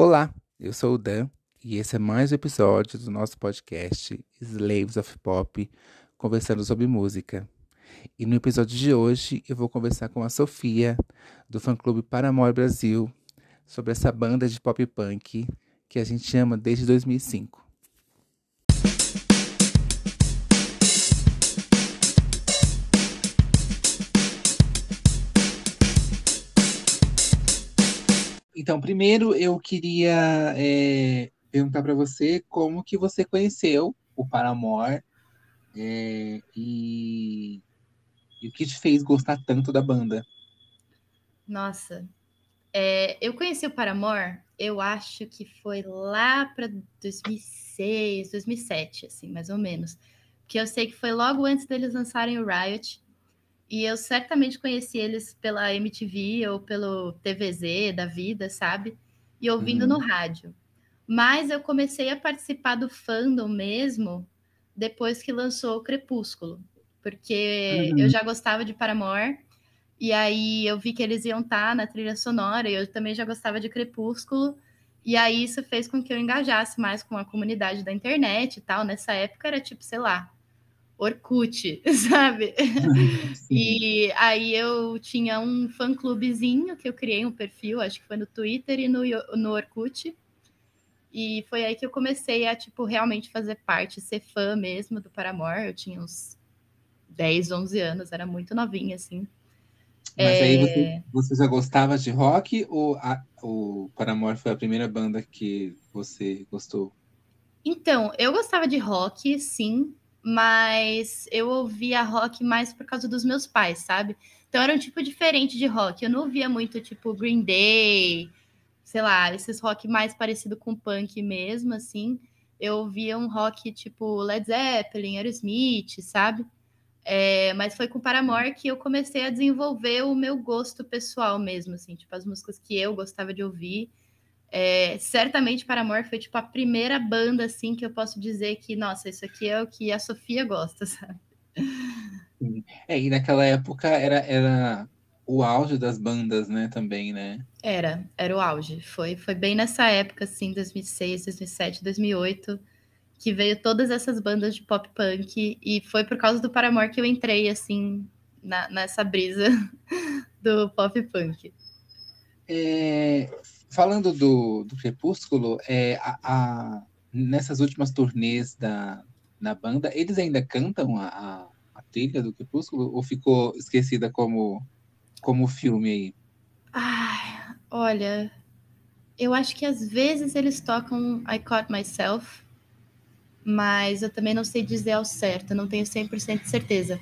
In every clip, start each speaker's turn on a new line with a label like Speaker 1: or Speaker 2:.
Speaker 1: Olá, eu sou o Dan e esse é mais um episódio do nosso podcast Slaves of Pop, conversando sobre música. E no episódio de hoje eu vou conversar com a Sofia, do fã-clube Paramore Brasil, sobre essa banda de pop punk que a gente ama desde 2005. Então, primeiro eu queria é, perguntar para você como que você conheceu o Paramore é, e, e, o que te fez gostar tanto da banda.
Speaker 2: Nossa, é, eu conheci o Paramore, eu acho que foi lá para 2006, 2007, assim, mais ou menos. Que eu sei que foi logo antes deles lançarem o Riot. E eu certamente conheci eles pela MTV ou pelo TVZ da vida, sabe? E ouvindo uhum. no rádio. Mas eu comecei a participar do fandom mesmo depois que lançou o Crepúsculo, porque uhum. eu já gostava de Paramore, e aí eu vi que eles iam estar tá na trilha sonora, e eu também já gostava de Crepúsculo, e aí isso fez com que eu engajasse mais com a comunidade da internet e tal. Nessa época era tipo, sei lá, Orkut, sabe? e aí eu tinha um fã-clubezinho que eu criei um perfil, acho que foi no Twitter e no, no Orkut. E foi aí que eu comecei a, tipo, realmente fazer parte, ser fã mesmo do Paramore. Eu tinha uns 10, 11 anos, era muito novinha, assim.
Speaker 1: Mas é... aí você, você, já gostava de rock ou a, o Paramore foi a primeira banda que você gostou?
Speaker 2: Então, eu gostava de rock, sim, mas eu ouvia rock mais por causa dos meus pais, sabe? Então era um tipo diferente de rock. Eu não ouvia muito tipo Green Day, sei lá, esses rock mais parecido com punk mesmo, assim. Eu ouvia um rock tipo Led Zeppelin, Aerosmith, sabe? É, mas foi com Paramore que eu comecei a desenvolver o meu gosto pessoal mesmo, assim, tipo as músicas que eu gostava de ouvir. É, certamente Paramore foi tipo a primeira banda assim que eu posso dizer que, nossa, isso aqui é o que a Sofia gosta, sabe?
Speaker 1: É, e naquela época era, era o auge das bandas, né, também, né?
Speaker 2: Era, era o auge. Foi, foi bem nessa época, assim, 2006, 2007, 2008, que veio todas essas bandas de pop punk, e foi por causa do Paramore que eu entrei, assim, na, nessa brisa do pop punk.
Speaker 1: É, falando do, do Crepúsculo, é, a, a, nessas últimas turnês da, da banda, eles ainda cantam a, a, a, trilha do Crepúsculo ou ficou esquecida como, como filme aí?
Speaker 2: Ai, olha, eu acho que às vezes eles tocam I Caught Myself, mas eu também não sei dizer ao certo, não tenho 100% de certeza.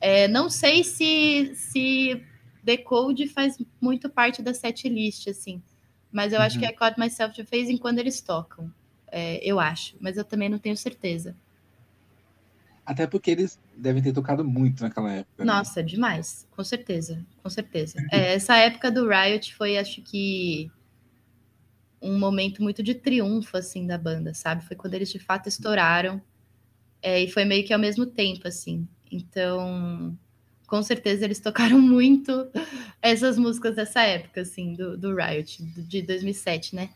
Speaker 2: É, não sei se, se Decode faz muito parte da set list, assim. Mas eu uhum. acho que a Caught Myself já fez em quando eles tocam. É, eu acho, mas eu também não tenho certeza.
Speaker 1: Até porque eles devem ter tocado muito naquela época.
Speaker 2: Né? Nossa, demais, com certeza, com certeza. É, essa época do Riot foi, acho que, um momento muito de triunfo, assim, da banda, sabe? Foi quando eles, de fato, estouraram. É, e foi meio que ao mesmo tempo, assim. Então, com certeza eles tocaram muito essas músicas dessa época, assim, do, do Riot, de 2007, né?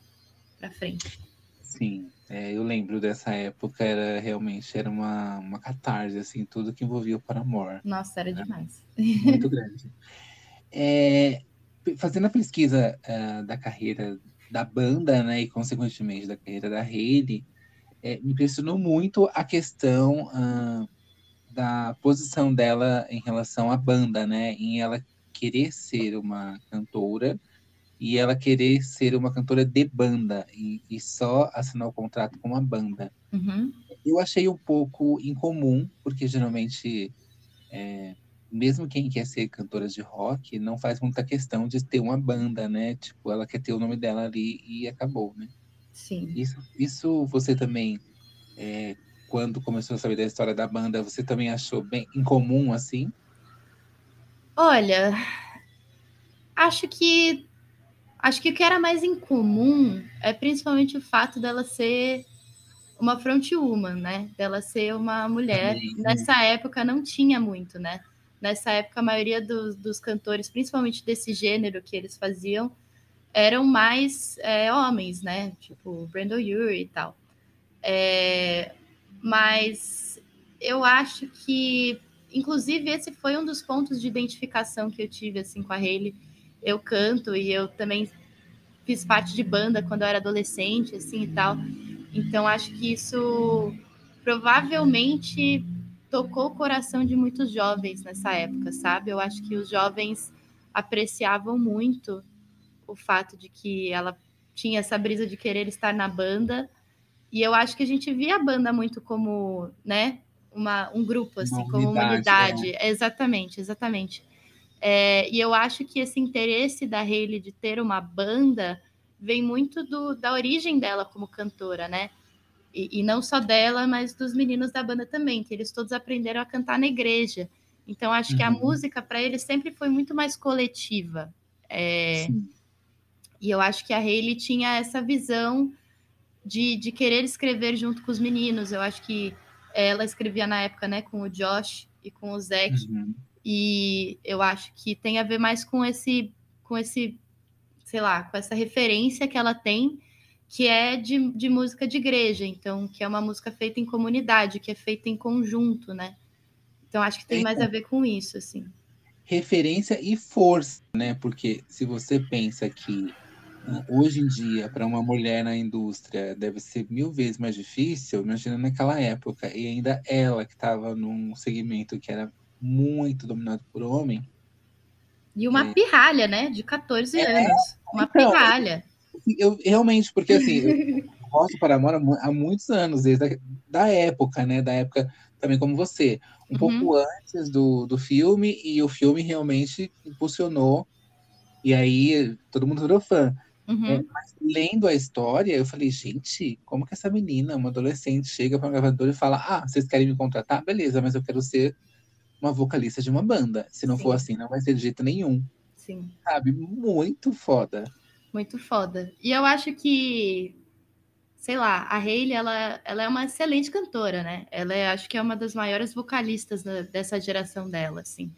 Speaker 2: Pra frente.
Speaker 1: Sim, é, eu lembro dessa época, era realmente era uma, uma catarse, assim, tudo que envolvia o Paramore.
Speaker 2: Nossa, era né? demais.
Speaker 1: Muito grande. É, fazendo a pesquisa uh, da carreira da banda, né, e consequentemente da carreira da Hayley, é, me impressionou muito a questão uh, da posição dela em relação à banda, né? Em ela querer ser uma cantora e ela querer ser uma cantora de banda e, e só assinar o contrato com uma banda.
Speaker 2: Uhum.
Speaker 1: Eu achei um pouco incomum, porque geralmente, é, mesmo quem quer ser cantora de rock, não faz muita questão de ter uma banda, né? Tipo, ela quer ter o nome dela ali e acabou, né?
Speaker 2: Sim.
Speaker 1: Isso, isso você também é, quando começou a saber da história da banda, você também achou bem incomum assim?
Speaker 2: Olha, acho que acho que o que era mais incomum é principalmente o fato dela ser uma frontwoman, né? Dela ser uma mulher. Nessa época não tinha muito, né? Nessa época a maioria dos, dos cantores, principalmente desse gênero que eles faziam, eram mais é, homens, né? Tipo, Brandon Urie e tal. É, mas eu acho que, inclusive, esse foi um dos pontos de identificação que eu tive assim com a Hayley. Eu canto e eu também fiz parte de banda quando eu era adolescente, assim e tal. Então acho que isso provavelmente tocou o coração de muitos jovens nessa época, sabe? Eu acho que os jovens apreciavam muito o fato de que ela tinha essa brisa de querer estar na banda. E eu acho que a gente via a banda muito como, né, uma, um grupo, assim, uma como uma unidade. É. Exatamente, exatamente. É, e eu acho que esse interesse da Hayley de ter uma banda vem muito do, da origem dela como cantora, né? E, e, não só dela, mas dos meninos da banda também, que eles todos aprenderam a cantar na igreja. Então, acho uhum. que a uhum. música para eles sempre foi muito mais coletiva. É, e eu acho que a Hayley tinha essa visão de, de querer escrever junto com os meninos. Eu acho que ela escrevia na época né, com o Josh e com o Zac. Uhum. E eu acho que tem a ver mais com esse, com esse, sei lá, com essa referência que ela tem, que é de, de música de igreja, então, que é uma música feita em comunidade, que é feita em conjunto, né? Então acho que tem é, mais a ver com isso, assim.
Speaker 1: Referência e força, né? Porque se você pensa que hoje em dia, para uma mulher na indústria, deve ser mil vezes mais difícil, imagina naquela época, e ainda ela que estava num segmento que era muito dominado por homem.
Speaker 2: E uma é... pirralha, né? De 14 é, anos. Uma então, pirralha.
Speaker 1: Eu, realmente, porque assim, eu gosto para Paramore há muitos anos, desde a da época, né? Da época também como você. Um uhum. pouco antes do, do filme, e o filme realmente impulsionou. E aí todo mundo virou fã. Uhum. É, mas lendo a história, eu falei, gente, como que essa menina, uma adolescente, chega para um gravador e fala: Ah, vocês querem me contratar? Beleza, mas eu quero ser uma vocalista de uma banda. Se não Sim. for assim, não vai ser de jeito nenhum.
Speaker 2: Sim.
Speaker 1: Sabe? Muito foda.
Speaker 2: Muito foda. E eu acho que, sei lá, a Hayley, ela, ela é uma excelente cantora, né? Ela é, acho que é uma das maiores vocalistas da, dessa geração dela, assim.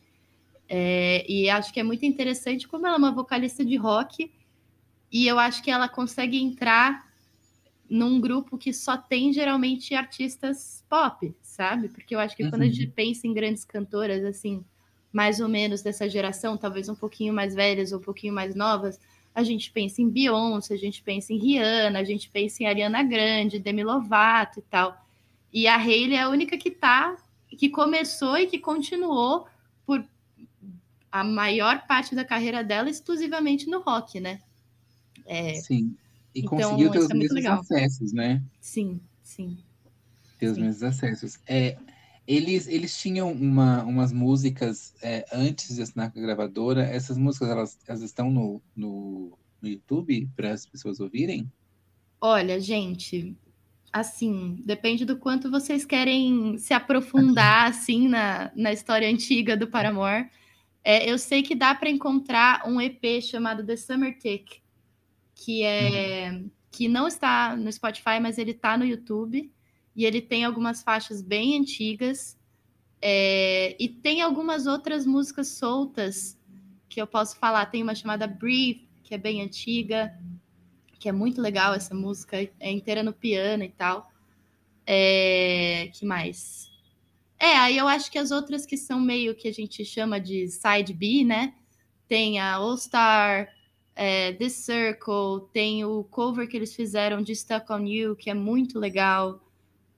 Speaker 2: É, e acho que é muito interessante como ela é uma vocalista de rock e eu acho que ela consegue entrar num grupo que só tem geralmente artistas pop, sabe? Porque eu acho que uhum. quando a gente uhum. pensa em grandes cantoras, assim, mais ou menos dessa geração, talvez um pouquinho mais velhas ou um pouquinho mais novas, a gente pensa em Beyoncé, a gente pensa em Rihanna, a gente pensa em Ariana Grande, Demi Lovato e tal. E a Hailey é a única que tá, que começou e que continuou por a maior parte da carreira dela exclusivamente no rock, né?
Speaker 1: É, Sim. E então, conseguiu ter os é mesmos legal. acessos, né?
Speaker 2: Sim, sim.
Speaker 1: Ter os sim. mesmos acessos. É, eles, eles tinham uma, umas músicas é, antes de assinar com a gravadora. Essas músicas, elas, elas estão no, no, no YouTube para as pessoas ouvirem?
Speaker 2: Olha, gente, assim, depende do quanto vocês querem se aprofundar, assim, na, na história antiga do Paramore. É, eu sei que dá para encontrar um EP chamado The Summer Tick, que é uhum. que não está no Spotify, mas ele está no YouTube e ele tem algumas faixas bem antigas é, e tem algumas outras músicas soltas que eu posso falar. Tem uma chamada Breathe, que é bem antiga, que é muito legal essa música, é inteira no piano e tal. É, que mais? É, aí eu acho que as outras que são meio que a gente chama de side B, né? Tem a All Star, é, The Circle, tem o cover que eles fizeram de Stuck on You, que é muito legal.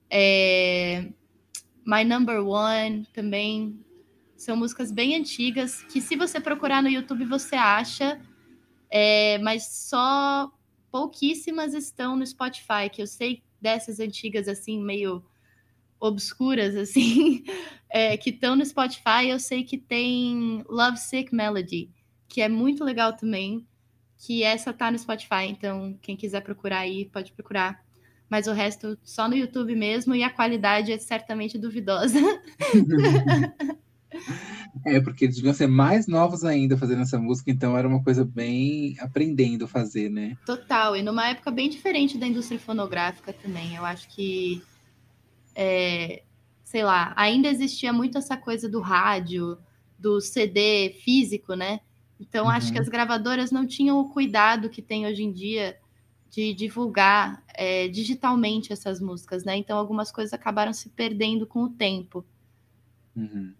Speaker 2: É, My Number One também. São músicas bem antigas que, se você procurar no YouTube, você acha, é, mas só pouquíssimas estão no Spotify, que eu sei dessas antigas, assim, meio obscuras, assim, é, que estão no Spotify. Eu sei que tem Love Sick Melody, que é muito legal também que essa tá no Spotify, então quem quiser procurar aí pode procurar. Mas o resto só no YouTube mesmo e a qualidade é certamente duvidosa.
Speaker 1: é, porque eles deviam ser mais novos ainda fazendo essa música, então era uma coisa bem aprendendo a fazer, né?
Speaker 2: Total, e numa época bem diferente da indústria fonográfica também. Eu acho que, é, sei lá, ainda existia muito essa coisa do rádio, do CD físico, né? Então, uhum. acho que uhum. as gravadoras não tinham o cuidado que tem hoje em dia de divulgar é, digitalmente essas músicas, né? Então, algumas coisas acabaram se perdendo com o tempo.
Speaker 1: Uhum.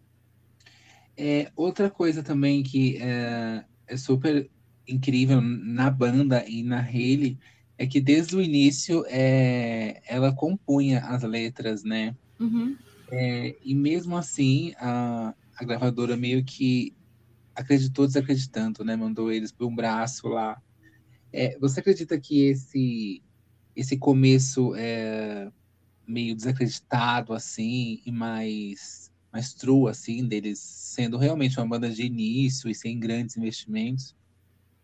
Speaker 1: É, outra coisa também que é, é, super incrível na banda e na Haley é que desde o início é, ela compunha as letras, né?
Speaker 2: Uhum.
Speaker 1: É, e mesmo assim, a, a gravadora meio que acreditou desacreditando, né? Mandou eles para um braço lá. É, você acredita que esse esse começo é meio desacreditado assim e mais mais true assim deles sendo realmente uma banda de início e sem grandes investimentos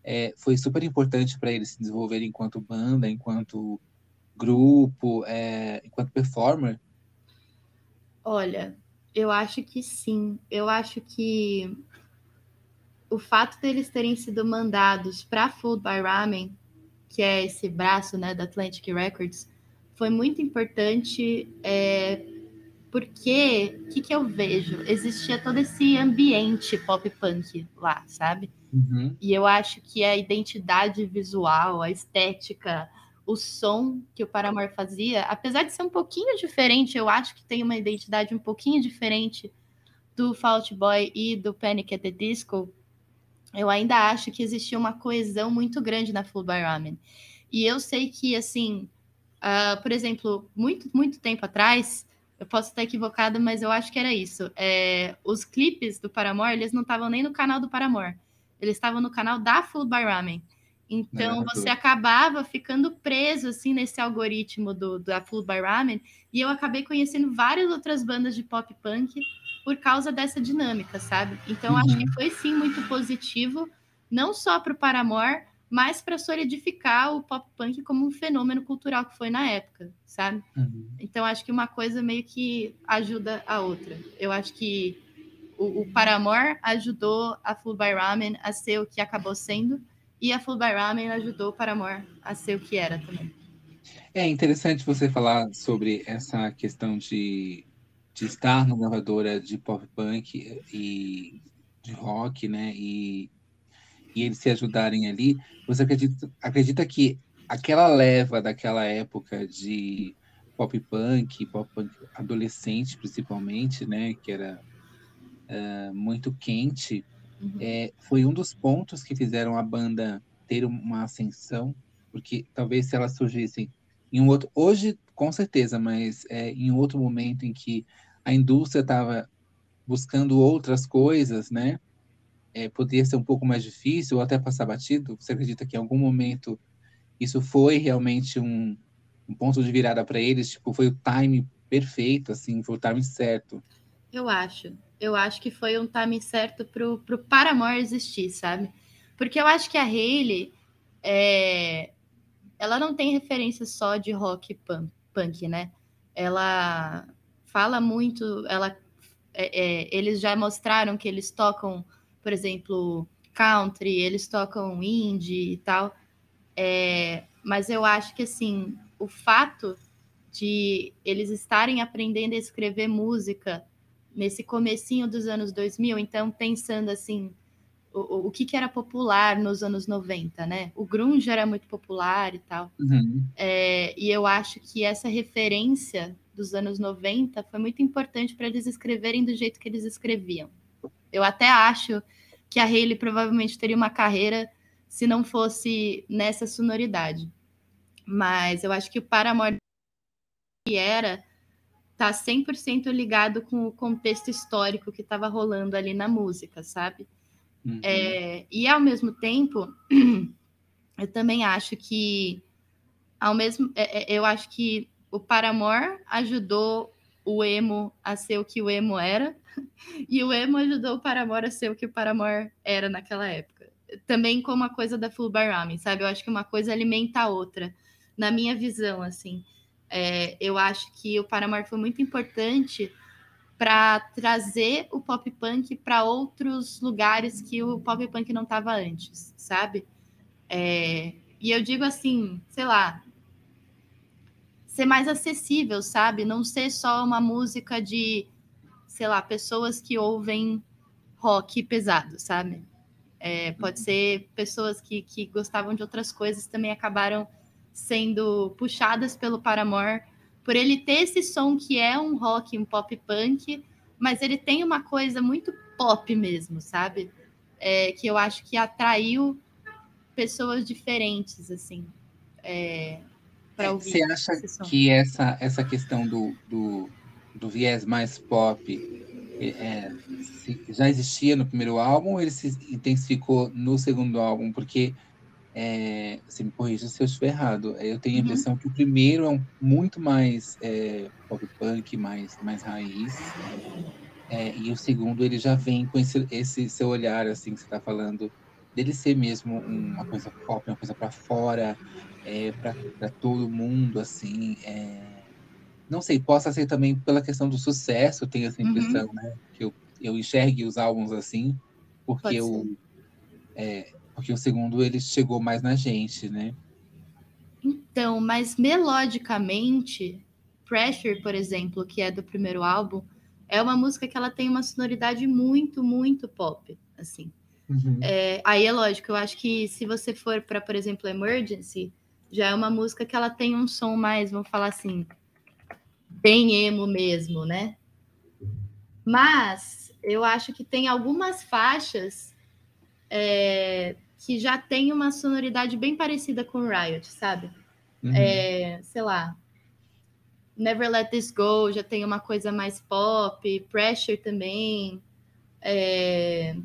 Speaker 1: é, foi super importante para eles se desenvolverem enquanto banda, enquanto grupo, é, enquanto performer?
Speaker 2: Olha, eu acho que sim. Eu acho que o fato deles terem sido mandados para Food by Ramen, que é esse braço né, da Atlantic Records, foi muito importante é, porque o que, que eu vejo? Existia todo esse ambiente pop punk lá, sabe?
Speaker 1: Uhum.
Speaker 2: E eu acho que a identidade visual, a estética, o som que o Paramore fazia, apesar de ser um pouquinho diferente, eu acho que tem uma identidade um pouquinho diferente do Fault Boy e do Panic at the Disco, eu ainda acho que existia uma coesão muito grande na Full by Ramen. E eu sei que, assim, uh, por exemplo, muito, muito tempo atrás, eu posso estar equivocada, mas eu acho que era isso. É, os clipes do Paramore, eles não estavam nem no canal do Paramore. Eles estavam no canal da Full by Ramen. Então é, você acabava ficando preso assim nesse algoritmo do da Full by Ramen e eu acabei conhecendo várias outras bandas de pop punk por causa dessa dinâmica, sabe? Então uhum. acho que foi sim muito positivo, não só para o Paramore, mas para solidificar o pop punk como um fenômeno cultural que foi na época, sabe?
Speaker 1: Uhum.
Speaker 2: Então acho que uma coisa meio que ajuda a outra. Eu acho que o, o Paramore ajudou a Full by Ramen a ser o que acabou sendo, e a Full by Ramen ajudou o Paramore a ser o que era também.
Speaker 1: É interessante você falar sobre essa questão de, de estar na gravadora de pop punk e de rock, né? E, e eles se ajudarem ali. Você acredita, acredita que aquela leva daquela época de pop punk, pop punk adolescente principalmente, né? Que era uh, muito quente, uhum. é, foi um dos pontos que fizeram a banda ter uma ascensão, porque talvez se elas surgissem em um outro, hoje com certeza, mas é, em outro momento em que a indústria estava buscando outras coisas, né? É, poderia ser um pouco mais difícil ou até passar batido. Você acredita que em algum momento isso foi realmente um, um ponto de virada para eles? Tipo, foi o time perfeito, assim, foi o time certo?
Speaker 2: Eu acho eu acho que foi um timing certo pro, pro Paramore existir, sabe? Porque eu acho que a Hayley, é, ela não tem referência só de rock punk, né? Ela fala muito, ela, é, é, eles já mostraram que eles tocam, por exemplo, country, eles tocam indie e tal. É, mas eu acho que assim, o fato de eles estarem aprendendo a escrever música nesse comecinho dos anos 2000, então pensando assim, o, o que, que era popular nos anos 90, né? O grunge era muito popular e tal.
Speaker 1: Uhum.
Speaker 2: É, e eu acho que essa referência dos anos 90 foi muito importante para eles escreverem do jeito que eles escreviam. Eu até acho que a Hayley provavelmente teria uma carreira se não fosse nessa sonoridade. Mas eu acho que o Paramore era tá 100% ligado com o contexto histórico que estava rolando ali na música, sabe? Uhum. É, e ao mesmo tempo, eu também acho que ao mesmo, é, é, eu acho que o Paramore ajudou o emo a ser o que o emo era, e o emo ajudou o Paramore a ser o que o Paramore era naquela época. Também como a coisa da Full Bar Ramen, sabe? Eu acho que uma coisa alimenta a outra, na minha visão, assim. É, eu acho que o Paramore foi muito importante para trazer o pop punk para outros lugares que o pop punk não estava antes, sabe? É, e eu digo assim, sei lá, ser mais acessível, sabe? Não ser só uma música de, sei lá, pessoas que ouvem rock pesado, sabe? É, pode ser pessoas que, que gostavam de outras coisas também acabaram sendo puxadas pelo Paramore por ele ter esse som que é um rock, um pop punk, mas ele tem uma coisa muito pop mesmo, sabe? É, que eu acho que atraiu pessoas diferentes, assim, é,
Speaker 1: para ouvir. Você acha que essa, essa questão do, do, do viés mais pop é, já existia no primeiro álbum ou ele se intensificou no segundo álbum? Porque é, você me corrija se eu estiver errado. Eu tenho a uhum. impressão que o primeiro é um, muito mais é, pop punk, mais, mais raiz. É, e o segundo ele já vem com esse, esse seu olhar, assim, que você está falando, dele ser mesmo uma coisa pop, uma coisa para fora, é, para todo mundo, assim. É... Não sei, possa ser também pela questão do sucesso, tenho essa uhum. impressão, uhum. né? Que eu, eu enxergue os álbuns assim, porque o, é, porque o segundo ele chegou mais na gente, né?
Speaker 2: Então, mas melodicamente, Pressure, por exemplo, que é do primeiro álbum, é uma música que ela tem uma sonoridade muito, muito pop, assim. Uhum. É, aí é lógico, eu acho que se você for para, por exemplo, Emergency, já é uma música que ela tem um som mais, vamos falar assim, bem emo mesmo, né? Mas eu acho que tem algumas faixas é, que já tem uma sonoridade bem parecida com Riot, sabe? Uhum. É, sei lá, Never Let This Go já tem uma coisa mais pop, Pressure também, é,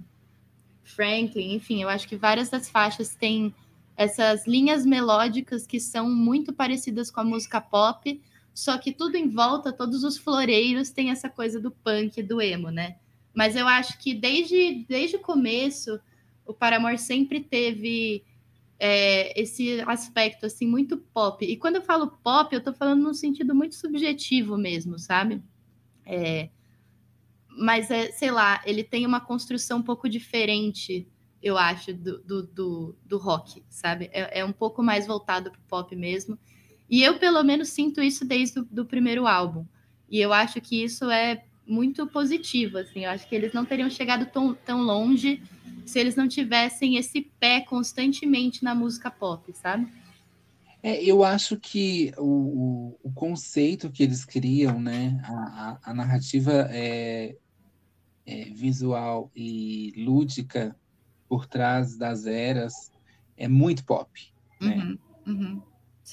Speaker 2: Franklin, enfim, eu acho que várias das faixas têm essas linhas melódicas que são muito parecidas com a música pop, só que tudo em volta, todos os floreiros têm essa coisa do punk, do emo, né? Mas eu acho que desde, desde o começo o Paramore sempre teve é, esse aspecto assim muito pop. E quando eu falo pop, eu estou falando num sentido muito subjetivo mesmo, sabe? É, mas é, sei lá, ele tem uma construção um pouco diferente, eu acho, do, do, do, do rock, sabe? É, é, um pouco mais voltado para o pop mesmo. E eu, pelo menos, sinto isso desde o do primeiro álbum. E eu acho que isso é muito positivo, assim. Eu acho que eles não teriam chegado tão, tão longe se eles não tivessem esse pé constantemente na música pop, sabe?
Speaker 1: É, eu acho que o, o, conceito que eles criam, né, a, a, a narrativa é, é, visual e lúdica por trás das eras é muito pop, né? Uhum, uhum,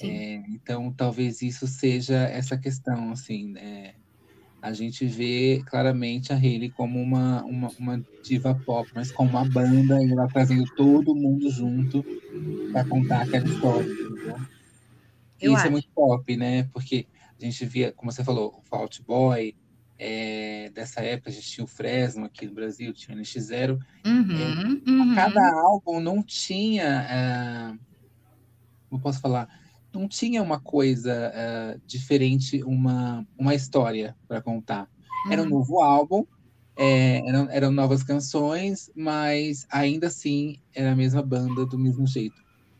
Speaker 1: é, então, talvez isso seja essa questão, assim, né? A gente vê claramente a Hayley como uma, uma, uma diva pop, mas com uma banda e ela trazendo todo mundo junto para contar aquela história. Entendeu? isso acho. é muito pop, né? Porque a gente via, como você falou, o Fault Boy, é, dessa época a gente tinha o Fresno aqui no Brasil, tinha o NX0. Uhum, é, uhum. Cada álbum não tinha. Como posso falar? Não tinha uma coisa uh, diferente, uma, uma história para contar. Era um uhum. novo álbum, é, eram, eram novas canções, mas ainda assim era a mesma banda do mesmo jeito.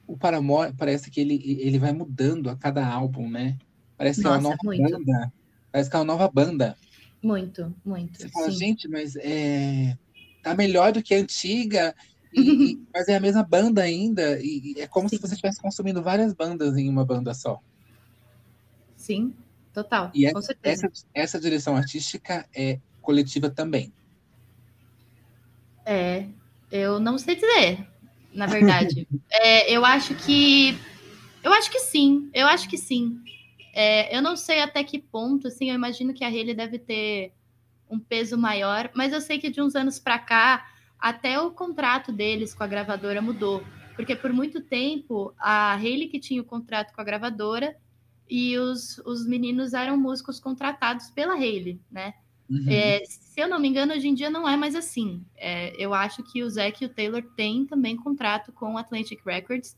Speaker 1: O Paramore parece que ele, ele vai mudando a cada álbum, né? Parece Nossa, que é uma nova muito. banda. Parece que é uma nova banda.
Speaker 2: Muito, muito.
Speaker 1: Você fala, gente, mas é, tá melhor do que a antiga. E, mas é a mesma banda ainda, e, é como Sim. se você estivesse consumindo várias bandas em uma banda só.
Speaker 2: Sim, total,
Speaker 1: e
Speaker 2: com
Speaker 1: essa, certeza. Essa, essa direção artística é coletiva também.
Speaker 2: É, eu não sei dizer, na verdade. é, eu acho que. Eu acho que sim, eu acho que sim. É, eu não sei até que ponto, assim, eu imagino que a Haley deve ter um peso maior, mas eu sei que de uns anos para cá até o contrato deles com a gravadora mudou. Porque por muito tempo a Hayley que tinha o contrato com a gravadora e os, os meninos eram músicos contratados pela Hayley, né? Uhum. É, se eu não me engano, hoje em dia não é mais assim. É, eu acho que o Zac e o Taylor têm também contrato com o Atlantic Records.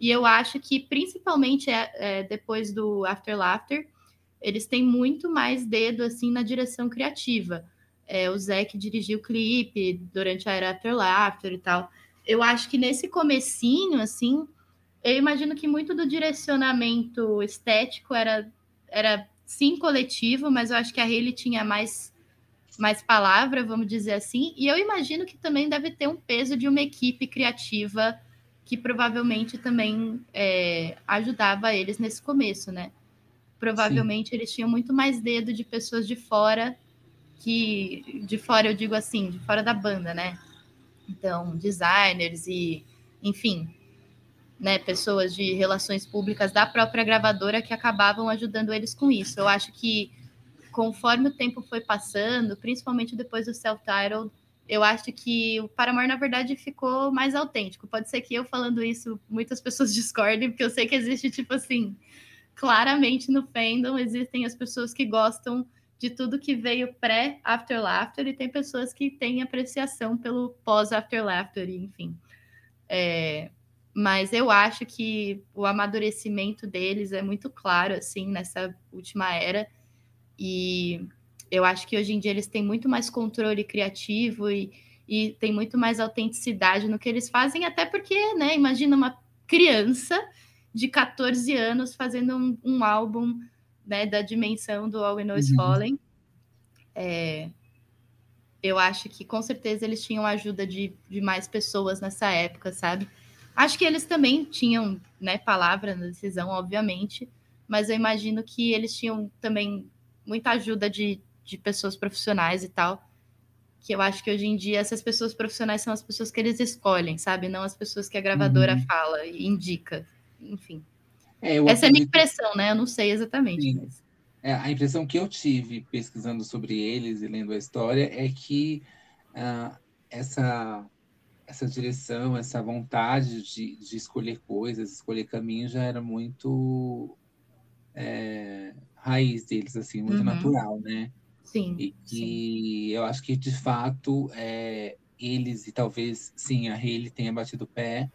Speaker 2: E eu acho que, principalmente é, é, depois do After Laughter, eles têm muito mais dedo assim na direção criativa é, o Zé que dirigiu o clipe durante a era After Laughter e tal. Eu acho que nesse comecinho, assim, eu imagino que muito do direcionamento estético era, era sim coletivo, mas eu acho que a Hayley tinha mais mais palavra, vamos dizer assim, e eu imagino que também deve ter um peso de uma equipe criativa que provavelmente também é, ajudava eles nesse começo, né? Provavelmente Sim. eles tinham muito mais dedo de pessoas de fora que de fora eu digo assim, de fora da banda, né? Então, designers e, enfim, né, pessoas de relações públicas da própria gravadora que acabavam ajudando eles com isso. Eu acho que conforme o tempo foi passando, principalmente depois do self-titled, eu acho que o Paramore, na verdade, ficou mais autêntico. Pode ser que eu falando isso, muitas pessoas discordem, porque eu sei que existe, tipo assim, claramente no fandom existem as pessoas que gostam de tudo que veio pré-After Laughter e tem pessoas que têm apreciação pelo pós-After Laughter, enfim. É, mas eu acho que o amadurecimento deles é muito claro, assim, nessa última era. E eu acho que hoje em dia eles têm muito mais controle criativo e, e tem muito mais autenticidade no que eles fazem, até porque, né, imagina uma criança de 14 anos fazendo um, um álbum né, da dimensão do All We Know Is uhum. Fallen. É, eu acho que com certeza eles tinham ajuda de, de mais pessoas nessa época, sabe? Acho que eles também tinham né, palavra na decisão, obviamente, mas eu imagino que eles tinham também muita ajuda de, de pessoas profissionais e tal. Que eu acho que hoje em dia essas pessoas profissionais são as pessoas que eles escolhem, sabe? Não as pessoas que a gravadora uhum. fala e indica. Enfim. É, Essa é a minha impressão, né? Eu não sei exatamente. Mas...
Speaker 1: É, a impressão que eu tive pesquisando sobre eles e lendo a história é que uh, essa, essa direção, essa vontade de, de escolher coisas, escolher caminhos já era muito é, raiz deles, assim, muito uhum. natural, né?
Speaker 2: Sim.
Speaker 1: E que eu acho que, de fato, é, eles e talvez, sim, a Hayley tenha batido o pé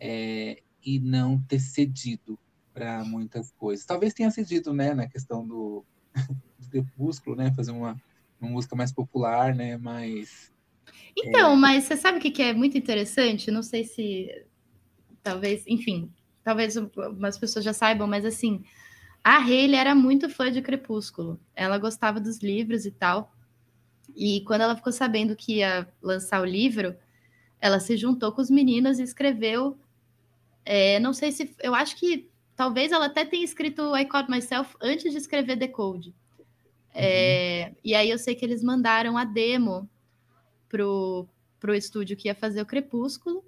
Speaker 1: é, e não ter cedido para muitas coisas. Talvez tenha cedido, né, na questão do, do Crepúsculo, né, fazer uma, uma música mais popular, né, mais...
Speaker 2: Então, é... mas você sabe o que é muito interessante? Não sei se, talvez, enfim, talvez algumas pessoas já saibam, mas assim, a Hayley era muito fã de Crepúsculo. Ela gostava dos livros e tal. E quando ela ficou sabendo que ia lançar o livro, ela se juntou com os meninos e escreveu. É, não sei se. Eu acho que Talvez ela até tenha escrito I Caught Myself antes de escrever The Code. É, uhum. e aí eu sei que eles mandaram a demo pro, pro estúdio que ia fazer o Crepúsculo.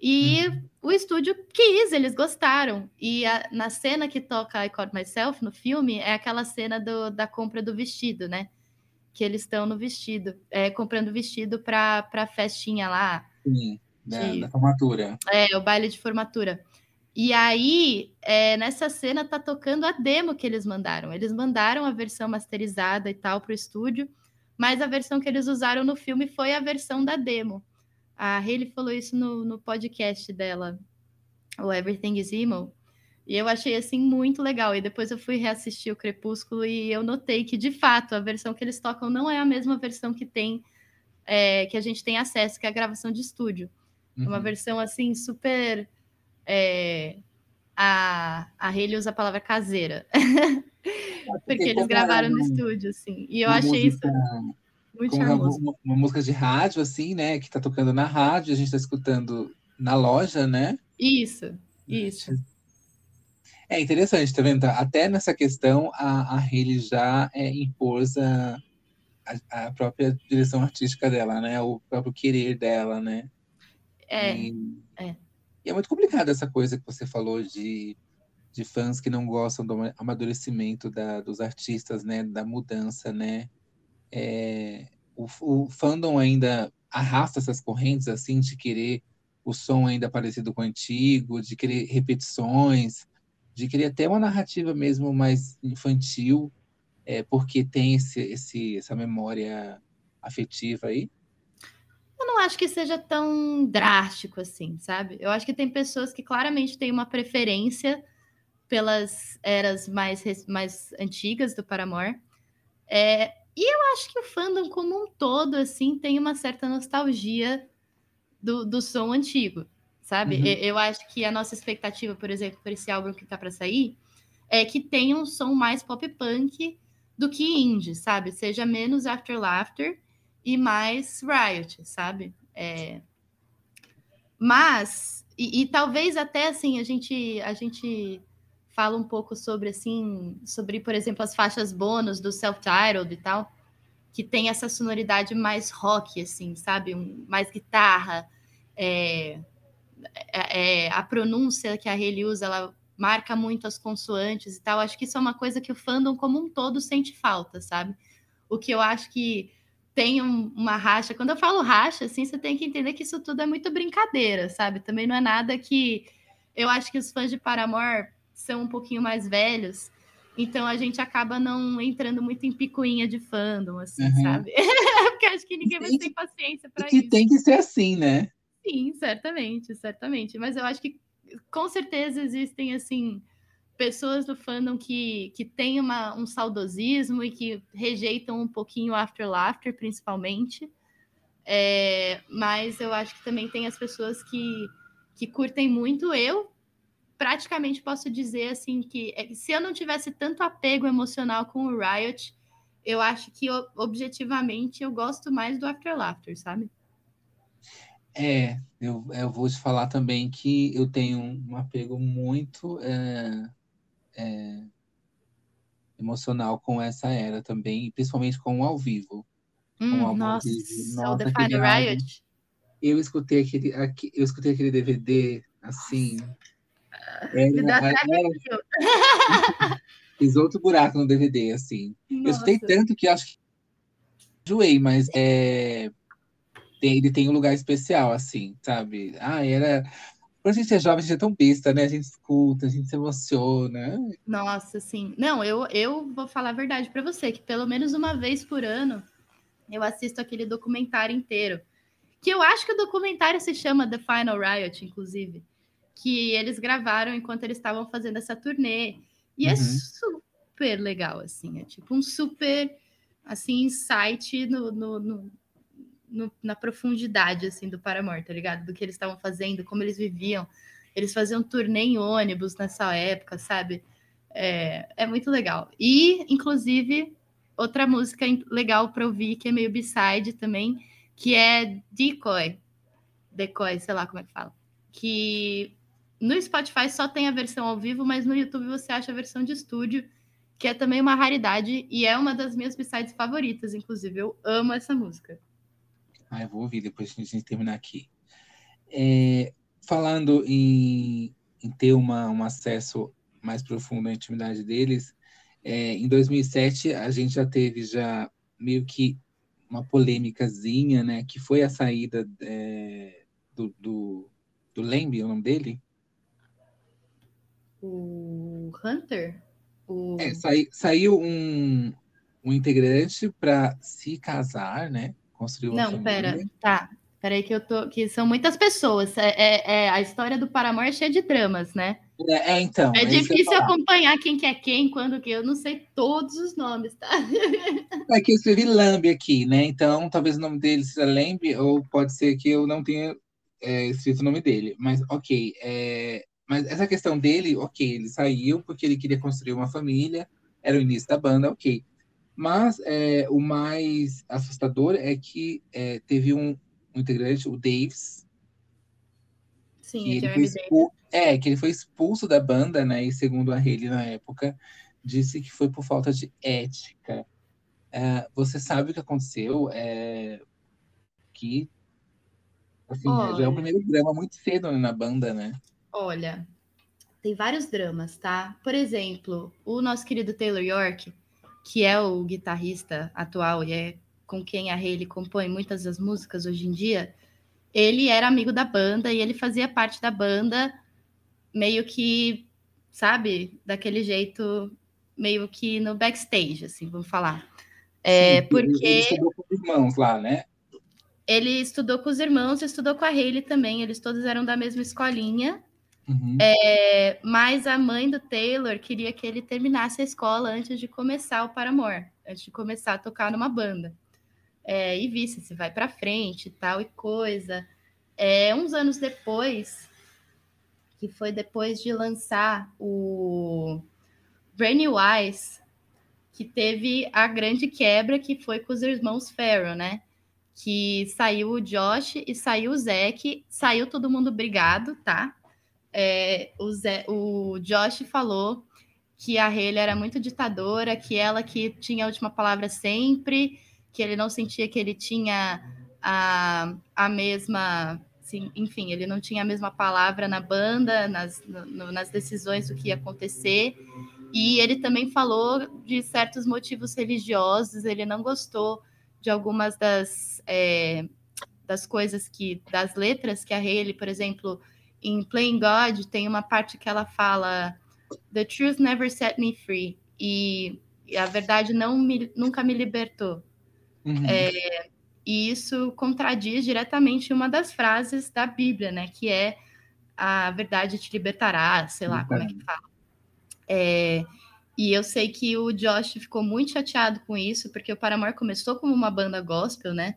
Speaker 2: E uhum. o estúdio quis, eles gostaram. E a, na cena que toca I Caught Myself no filme, é aquela cena do, da compra do vestido, né? Que eles estão no vestido, é, comprando vestido para a festinha lá.
Speaker 1: Sim, da, de, da formatura.
Speaker 2: É, o baile de formatura. E aí, é, nessa cena, tá tocando a demo que eles mandaram. Eles mandaram a versão masterizada e tal para o estúdio, mas a versão que eles usaram no filme foi a versão da demo. A Hayley falou isso no, no podcast dela, o Everything is Emo. E eu achei assim muito legal. E depois eu fui reassistir o Crepúsculo e eu notei que, de fato, a versão que eles tocam não é a mesma versão que tem é, que a gente tem acesso, que é a gravação de estúdio. Uhum. Uma versão assim super é, a, a Haley usa a palavra caseira. Porque eles gravaram no estúdio, assim. E eu achei música, isso muito charmoso.
Speaker 1: Uma, uma, música de rádio, assim, né? Que tá tocando na rádio, a gente tá escutando na loja, né?
Speaker 2: Isso, isso.
Speaker 1: É interessante, tá vendo? Até nessa questão, a, a Haley já é, impôs a, a, a, própria direção artística dela, né? O próprio querer dela, né?
Speaker 2: É, e... é.
Speaker 1: E é muito complicado essa coisa que você falou de, de fãs que não gostam do amadurecimento da, dos artistas, né? Da mudança, né? É, o, o fandom ainda arrasta essas correntes, assim, de querer o som ainda parecido com o antigo, de querer repetições, de querer até uma narrativa mesmo mais infantil, é, porque tem esse, esse, essa memória afetiva aí.
Speaker 2: Não acho que seja tão drástico assim, sabe? Eu acho que tem pessoas que claramente têm uma preferência pelas eras mais, mais antigas do Paramore. É, e eu acho que o fandom como um todo, assim, tem uma certa nostalgia do, do som antigo, sabe? Uhum. Eu, eu acho que a nossa expectativa, por exemplo, por esse álbum que tá para sair, é que tenha um som mais pop punk do que indie, sabe? Seja menos After Laughter e mais Riot, sabe? É... Mas, e, e, talvez até assim, a gente, a gente fala um pouco sobre assim, sobre, por exemplo, as faixas bônus do self-titled e tal, que tem essa sonoridade mais rock, assim, sabe? Um, mais guitarra. É, é, é a pronúncia que a Haley usa, ela marca muito as consoantes e tal. Acho que isso é uma coisa que o fandom como um todo sente falta, sabe? O que eu acho que tem um, uma racha. Quando eu falo racha, assim, você tem que entender que isso tudo é muito brincadeira, sabe? Também não é nada que eu acho que os fãs de Paramore são um pouquinho mais velhos, então a gente acaba não entrando muito em picuinha de fandom, assim, uhum. sabe? Porque acho que ninguém vai ter paciência para isso.
Speaker 1: Que tem que ser assim, né?
Speaker 2: Sim, certamente, certamente. Mas eu acho que com certeza existem assim pessoas do fandom que, que têm uma, um saudosismo e que rejeitam um pouquinho o After Laughter, principalmente. É, mas eu acho que também tem as pessoas que, que curtem muito. Eu praticamente posso dizer assim que é, se eu não tivesse tanto apego emocional com o Riot, eu acho que objetivamente eu gosto mais do After Laughter, sabe?
Speaker 1: É, eu, eu vou te falar também que eu tenho um apego muito é, é, emocional com essa era também, principalmente com o ao vivo.
Speaker 2: Hum, com nossa, nossa, o The Final Riot.
Speaker 1: Eu escutei aquele, eu escutei aquele DVD assim.
Speaker 2: Era, Me dá até
Speaker 1: era, Fiz outro buraco no DVD, assim. Nossa. Eu escutei tanto que acho que enjoei, mas é, ele tem um lugar especial, assim, sabe? Ah, era. Quando a gente é jovem, a gente é tão besta, né? A gente escuta, a gente se emociona.
Speaker 2: Nossa, sim. Não, eu, eu vou falar a verdade para você, que pelo menos uma vez por ano eu assisto aquele documentário inteiro. Que eu acho que o documentário se chama The Final Riot, inclusive. Que eles gravaram enquanto eles estavam fazendo essa turnê. E é uhum. é super legal, assim. É tipo um super, assim, insight no, no, no no, na profundidade, assim, do Paramore, tá ligado? Do que eles estavam fazendo, como eles viviam. Eles faziam turnê em ônibus nessa época, sabe? É, é muito legal. E, inclusive, outra música legal para ouvir, que é meio b-side também, que é Decoy. Decoy, sei lá como é que fala. Que no Spotify só tem a versão ao vivo, mas no YouTube você acha a versão de estúdio, que é também uma raridade e é uma das minhas b-sides favoritas, inclusive. Eu amo essa música.
Speaker 1: Ah, eu vou ouvir depois que a gente terminar aqui. É, falando em, em ter uma, um acesso mais profundo à intimidade deles, é, em 2007 a gente já teve já meio que uma polêmicazinha, né? Que foi a saída é, do, do, do Lembe, é o nome dele?
Speaker 2: O Hunter? O...
Speaker 1: É, sai, saiu um, um integrante para se casar, né? Construiu
Speaker 2: Não, família. pera, tá. Peraí que eu tô. Que são muitas pessoas. É, é, é, a história do Paramore é cheia de dramas, né?
Speaker 1: É, é então.
Speaker 2: É, é difícil acompanhar quem que é quem, quando que. Eu não sei todos os nomes, tá?
Speaker 1: É que eu escrevi Lambe aqui, né? Então, talvez o nome dele seja Lambe, ou pode ser que eu não tenha é, escrito o nome dele. Mas, ok. É, mas essa questão dele, ok, ele saiu porque ele queria construir uma família, era o início da banda, ok. Mas é, o mais assustador é que é, teve um, um, integrante, o Davis.
Speaker 2: Sim, que ele
Speaker 1: foi É, que ele foi expulso da banda, né? E segundo a Haley na época, disse que foi por falta de ética. É, você sabe o que aconteceu? É, que assim, Olha, já é o primeiro drama muito cedo na banda, né?
Speaker 2: Olha, tem vários dramas, tá? Por exemplo, o nosso querido Taylor York, que é o guitarrista atual e é com quem a Hayley compõe muitas das músicas hoje em dia, ele era amigo da banda e ele fazia parte da banda meio que, sabe, daquele jeito meio que no backstage, assim, vamos falar. É, Sim, porque ele
Speaker 1: estudou com os irmãos lá, né?
Speaker 2: Ele estudou com os irmãos, estudou com a Hayley também, eles todos eram da mesma escolinha. Uhum. É, mas a mãe do Taylor queria que ele terminasse a escola antes de começar o Paramore, antes de começar a tocar numa banda. É, e visse se vai para frente tal e coisa. É, uns anos depois, que foi depois de lançar o Brand New Eyes, que teve a grande quebra que foi com os irmãos Farrell, né? Que saiu o Josh e saiu o Zack, saiu todo mundo brigado, tá? É, o, Zé, o Josh falou que a Haley era muito ditadora, que ela que tinha a última palavra sempre, que ele não sentia que ele tinha a, a mesma, assim, enfim, ele não tinha a mesma palavra na banda, nas, no, nas decisões do que ia acontecer. E ele também falou de certos motivos religiosos, ele não gostou de algumas das, é, das coisas que, das letras que a Haley, por exemplo, em Playing God, tem uma parte que ela fala The truth never set me free. E, e a verdade não me, nunca me libertou. Uhum. É, e isso contradiz diretamente uma das frases da Bíblia, né? Que é a verdade te libertará, sei lá, como é que fala. É, e eu sei que o Josh ficou muito chateado com isso, porque o Paramore começou como uma banda gospel, né?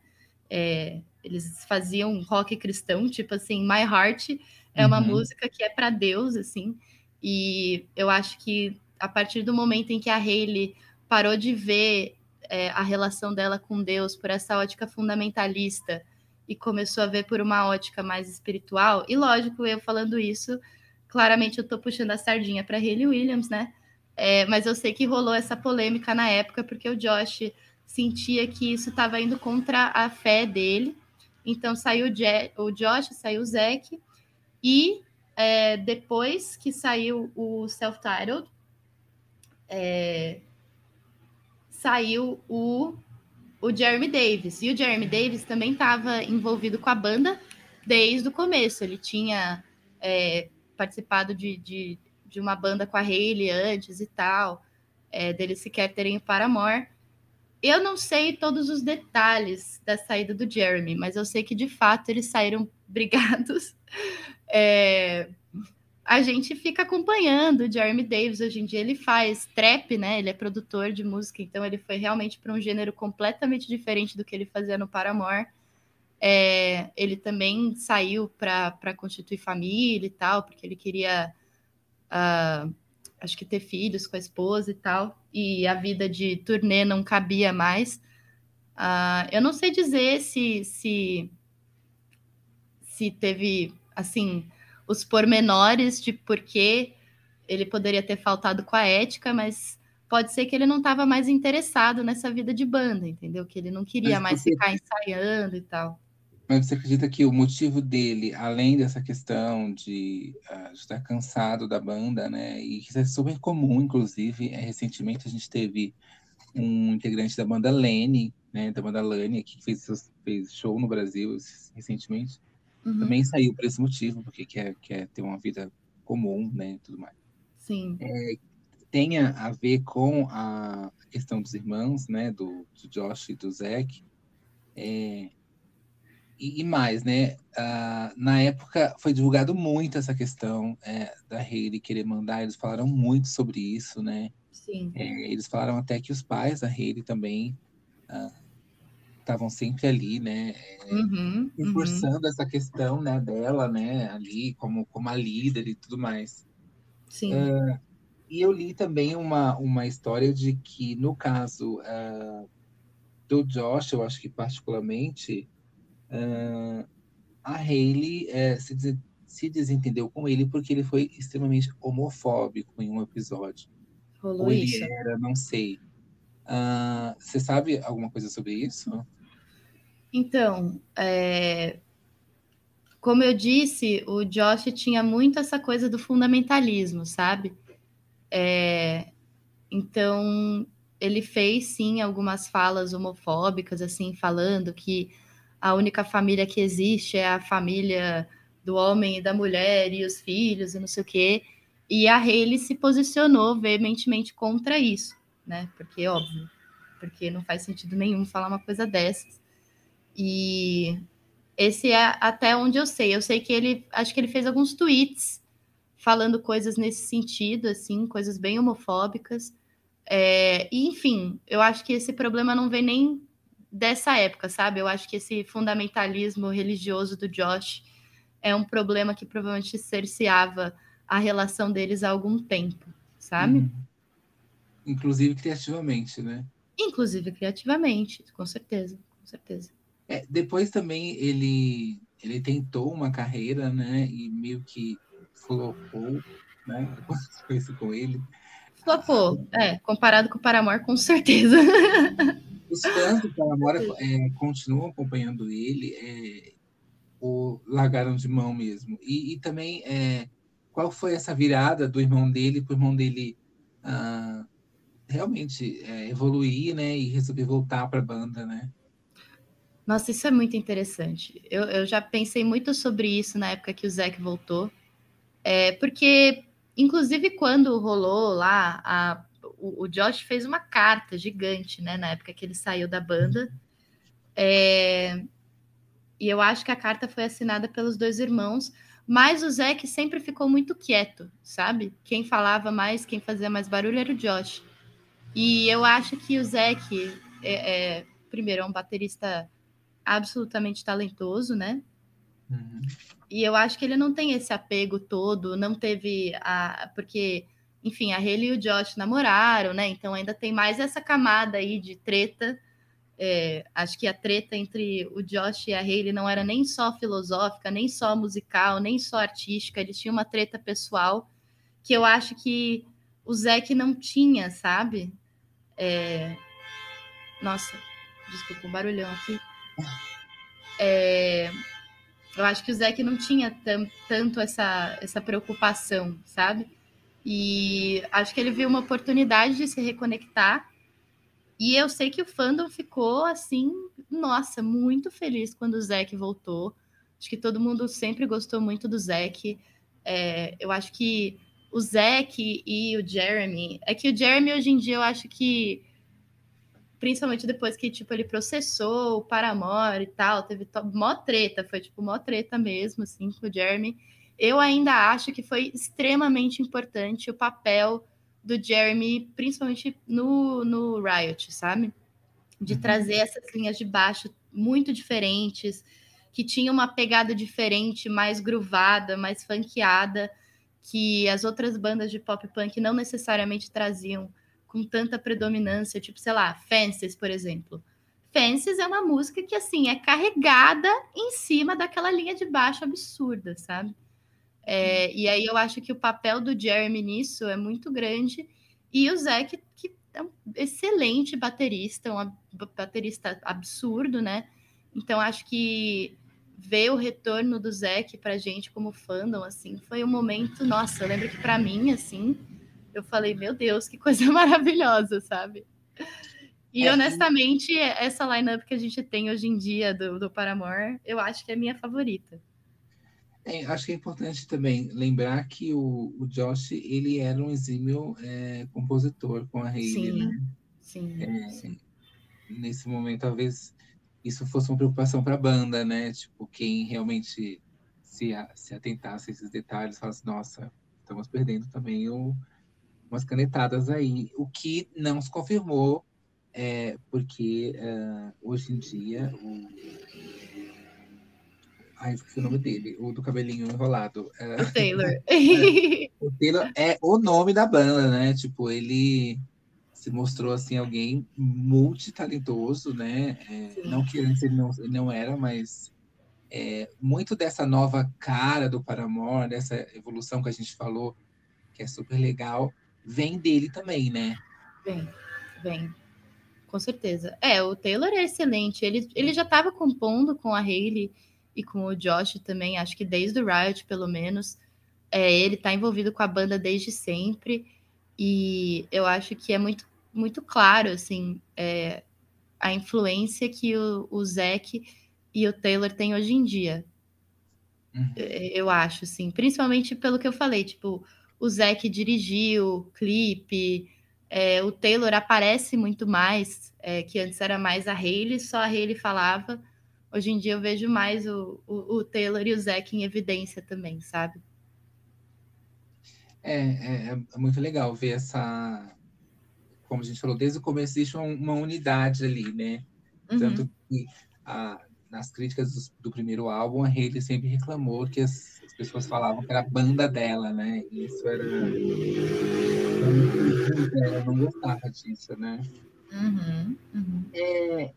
Speaker 2: É, eles faziam rock cristão, tipo assim, My Heart é uma uhum. música que é para Deus, assim. E eu acho que a partir do momento em que a Hayley parou de ver é, a relação dela com Deus por essa ótica fundamentalista e começou a ver por uma ótica mais espiritual, e lógico, eu falando isso, claramente eu estou puxando a sardinha para Hayley Williams, né? É, mas eu sei que rolou essa polêmica na época, porque o Josh sentia que isso estava indo contra a fé dele. Então saiu o, o Josh, saiu o Zack, e é, depois que saiu o Self-Titled, é, saiu o, o Jeremy Davis. E o Jeremy Davis também estava envolvido com a banda desde o começo. Ele tinha é, participado de, de, de, uma banda com a Hayley antes e tal, é, sequer terem o Paramore. Eu não sei todos os detalhes da saída do Jeremy, mas eu sei que de fato eles saíram brigados é, a gente fica acompanhando o Jeremy Davis. Hoje em dia ele faz trap, né? Ele é produtor de música, então ele foi realmente para um gênero completamente diferente do que ele fazia no Paramore. É, ele também saiu para constituir família e tal, porque ele queria, uh, acho que, ter filhos com a esposa e tal, e a vida de turnê não cabia mais. Uh, eu não sei dizer se, se, se teve assim, os pormenores de por que ele poderia ter faltado com a ética, mas pode ser que ele não estava mais interessado nessa vida de banda, entendeu? Que ele não queria mais ficar ensaiando e tal.
Speaker 1: Mas você acredita que o motivo dele, além dessa questão de, uh, de estar cansado da banda, né, e que isso é super comum, inclusive, é, recentemente a gente teve um integrante da banda Lene, né, da banda Lane, que fez, fez show no Brasil recentemente, Uhum. Também saiu por esse motivo, porque quer, quer ter uma vida comum, né, e tudo mais.
Speaker 2: Sim.
Speaker 1: É, tenha a ver com a questão dos irmãos, né, do, do Josh e do Zack. É, e, e, mais, né, uh, na época foi divulgado muito essa questão é, da Hayley querer mandar, eles falaram muito sobre isso, né.
Speaker 2: Sim.
Speaker 1: É, eles falaram até que os pais da Hayley também uh, estavam sempre ali, né,
Speaker 2: é, uhum,
Speaker 1: reforçando uhum. essa questão, né, dela, né, ali como como a líder e tudo mais.
Speaker 2: Sim. Uh,
Speaker 1: e eu li também uma uma história de que no caso uh, do Josh, eu acho que particularmente uh, a Hayley se, des se desentendeu com ele porque ele foi extremamente homofóbico em um episódio.
Speaker 2: Rolou Ou ele isso.
Speaker 1: era, não sei. Você sabe alguma coisa sobre isso?
Speaker 2: Então, é... como eu disse, o Josh tinha muito essa coisa do fundamentalismo, sabe? É... Então, ele fez sim algumas falas homofóbicas, assim, falando que a única família que existe é a família do homem e da mulher e os filhos e não sei o quê. E a Haley se posicionou veementemente contra isso, né? Porque, óbvio, porque não faz sentido nenhum falar uma coisa dessas. E esse é até onde eu sei. Eu sei que ele, acho que ele fez alguns tweets falando coisas nesse sentido, assim, coisas bem homofóbicas. É, e, enfim, eu acho que esse problema não vem nem dessa época, sabe? Eu acho que esse fundamentalismo religioso do Josh é um problema que provavelmente cerceava a relação deles há algum tempo, sabe? Uhum.
Speaker 1: Inclusive criativamente, né?
Speaker 2: Inclusive criativamente, com certeza, com certeza.
Speaker 1: É, depois também ele, ele tentou uma carreira, né? E meio que flopou, né? Aconteceu com ele.
Speaker 2: Flopou, é, comparado com o Paramore, com certeza.
Speaker 1: Os fãs do Paramore é, continuam acompanhando ele, é, ou largaram de mão mesmo. E, e também, é, qual foi essa virada do irmão dele para o irmão dele ah, realmente é, evoluir, né? E resolver voltar para a banda, né?
Speaker 2: Nossa, isso é muito interessante. Eu, eu já pensei muito sobre isso na época que o Zac voltou. É, porque, inclusive, quando rolou lá, a, o, o, Josh fez uma carta gigante, né? Na época que ele saiu da banda. É, e eu acho que a carta foi assinada pelos dois irmãos, mas o Zac sempre ficou muito quieto, sabe? Quem falava mais, quem fazia mais barulho era o Josh. E eu acho que o Zac, é, é, primeiro, é um baterista absolutamente talentoso, né? Uhum. E eu acho que ele não tem esse apego todo, não teve a. Porque, enfim, a Haley e o Josh namoraram, né? Então ainda tem mais essa camada aí de treta. É, acho que a treta entre o Josh e a Haley não era nem só filosófica, nem só musical, nem só artística, eles tinham uma treta pessoal que eu acho que o Zac não tinha, sabe? É... Nossa, desculpa, um barulhão aqui. É, eu acho que o Zeke não tinha tanto essa, essa preocupação, sabe? E acho que ele viu uma oportunidade de se reconectar. E eu sei que o fandom ficou assim, nossa, muito feliz quando o Zeke voltou. Acho que todo mundo sempre gostou muito do Zeke. É, eu acho que o Zeke e o Jeremy. É que o Jeremy hoje em dia eu acho que principalmente depois que, tipo, ele processou o Paramore e tal, teve mó treta, foi, tipo, mó treta mesmo, assim, com o Jeremy. Eu ainda acho que foi extremamente importante o papel do Jeremy, principalmente no, no Riot, sabe? De uhum. trazer essas linhas de baixo muito diferentes, que tinha uma pegada diferente, mais groovada, mais funkeada, que as outras bandas de pop punk não necessariamente traziam com tanta predominância, tipo, sei lá, Fences, por exemplo. Fences é uma música que, assim, é carregada em cima daquela linha de baixo absurda, sabe? É, e aí eu acho que o papel do Jeremy nisso é muito grande. E o Zé, que, que é um excelente baterista, um baterista absurdo, né? Então acho que ver o retorno do Zeke pra gente como fandom, assim, foi um momento, nossa, eu lembro que para mim, assim, eu falei, meu Deus, que coisa maravilhosa, sabe? E é, honestamente, essa lineup que a gente tem hoje em dia do, do Paramore, eu acho que é a minha favorita.
Speaker 1: É, acho que é importante também lembrar que o, o Josh ele era um exímio é, compositor com a Hayley, sim, né?
Speaker 2: Sim, é, sim.
Speaker 1: Nesse momento, talvez isso fosse uma preocupação para a banda, né? Tipo, quem realmente se, se atentasse a esses detalhes, falasse, nossa, estamos perdendo também o, umas canetadas aí, o que não se confirmou, é, porque uh, hoje em dia o. Ai, esqueci o nome dele, o do cabelinho enrolado.
Speaker 2: Uh, o Taylor.
Speaker 1: é, o Taylor é o nome da banda, né? Tipo, ele se mostrou assim alguém multitalentoso, né? É, não que antes ele não, ele não era, mas é, muito dessa nova cara do Paramore, dessa evolução que a gente falou, que é super legal, vem dele também, né?
Speaker 2: Vem, vem. Com certeza. É, o Taylor é excelente. Ele, ele já estava compondo com a Hayley e com o Josh também, acho que desde o Riot, pelo menos. É, ele está envolvido com a banda desde sempre. E eu acho que é muito, muito claro, assim, é, a influência que o, o Zac e o Taylor têm hoje em dia. Uhum. É, eu acho, assim, principalmente pelo que eu falei, tipo, o Zack dirigiu clipe, é, o Taylor aparece muito mais, é, que antes era mais a Hayley, só a Hayley falava. Hoje em dia eu vejo mais o, o, o Taylor e o Zack em evidência também, sabe?
Speaker 1: É, é, é, muito legal ver essa. Como a gente falou, desde o começo existe uma, unidade ali, né? Uhum. Tanto que a, nas críticas do, do, primeiro álbum, a Hayley sempre reclamou que as, pessoas falavam que era a banda dela, né? E isso era. Ela não gostava disso, né?
Speaker 2: Uhum, uhum.
Speaker 1: É,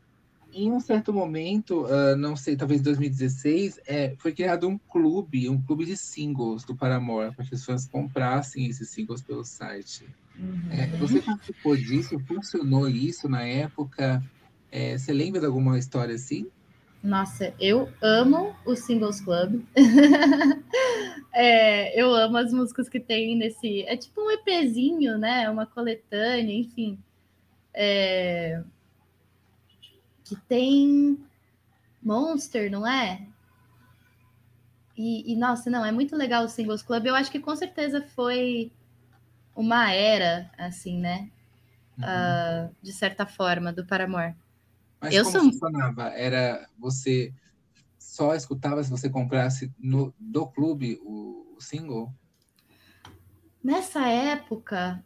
Speaker 1: em um certo momento, uh, não sei, talvez 2016, é, foi criado um clube, um clube de singles do Paramore, para que os fãs comprassem esses singles pelo site. Uhum. É, você participou disso? Funcionou isso na época? É, você lembra de alguma história assim?
Speaker 2: Nossa, eu amo o Singles Club. é, eu amo as músicas que tem nesse. É tipo um EPzinho, né? Uma coletânea, enfim. É, que tem Monster, não é? E, e, nossa, não, é muito legal o Singles Club. Eu acho que com certeza foi uma era, assim, né? Uhum. Uh, de certa forma, do Paramore.
Speaker 1: Mas eu como sou... funcionava? Era você só escutava se você comprasse no, do clube o, o single?
Speaker 2: Nessa época,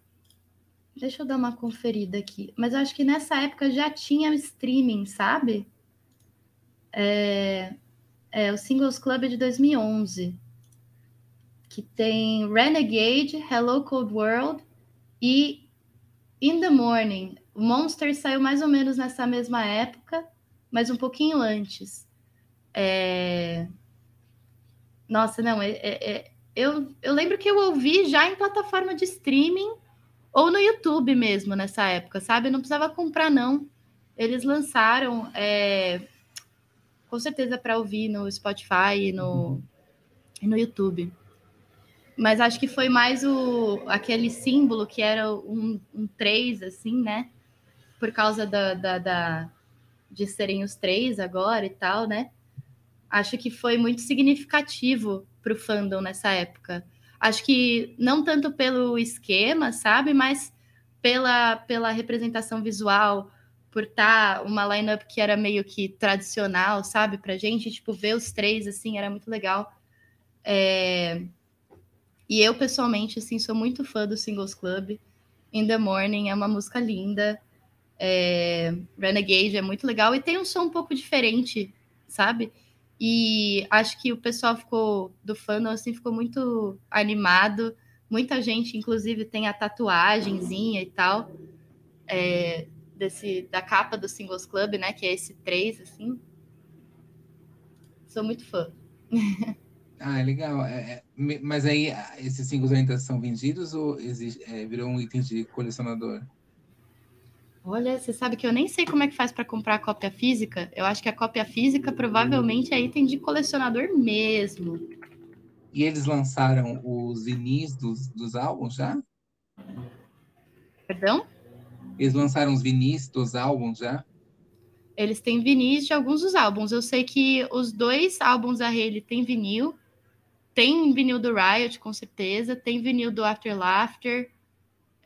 Speaker 2: Deixa eu dar uma conferida aqui. Mas eu acho que nessa época já tinha streaming, sabe? É, é o Singles Club de 2011, que tem Renegade, Hello Cold World e In the Morning. O Monster saiu mais ou menos nessa mesma época, mas um pouquinho antes. É... Nossa, não, é, é, é, eu, eu lembro que eu ouvi já em plataforma de streaming ou no YouTube mesmo nessa época, sabe? não precisava comprar, não. Eles lançaram, é, com certeza, para ouvir no Spotify e no, e no YouTube. Mas acho que foi mais o, aquele símbolo que era um, um três, assim, né? Por causa da, da, da, de serem os três agora e tal, né? Acho que foi muito significativo para o fandom nessa época. Acho que não tanto pelo esquema, sabe, mas pela, pela representação visual, por estar tá uma lineup que era meio que tradicional, sabe, pra gente, tipo, ver os três, assim, era muito legal. É... E eu, pessoalmente, assim, sou muito fã do Singles Club. In the Morning é uma música linda. É... Renegade é muito legal e tem um som um pouco diferente, sabe? E acho que o pessoal ficou do fandom assim ficou muito animado. Muita gente, inclusive, tem a tatuagenzinha e tal é, desse da capa do Singles Club, né? Que é esse 3, assim. Sou muito fã.
Speaker 1: Ah, legal. É, é, mas aí esses singles ainda são vendidos ou existe, é, virou um item de colecionador?
Speaker 2: Olha, você sabe que eu nem sei como é que faz para comprar a cópia física. Eu acho que a cópia física provavelmente é item de colecionador mesmo.
Speaker 1: E eles lançaram os vinis dos, dos álbuns já?
Speaker 2: Perdão?
Speaker 1: Eles lançaram os vinis dos álbuns já?
Speaker 2: Eles têm vinis de alguns dos álbuns. Eu sei que os dois álbuns da Haley têm vinil. Tem vinil do Riot, com certeza. Tem vinil do After Laughter.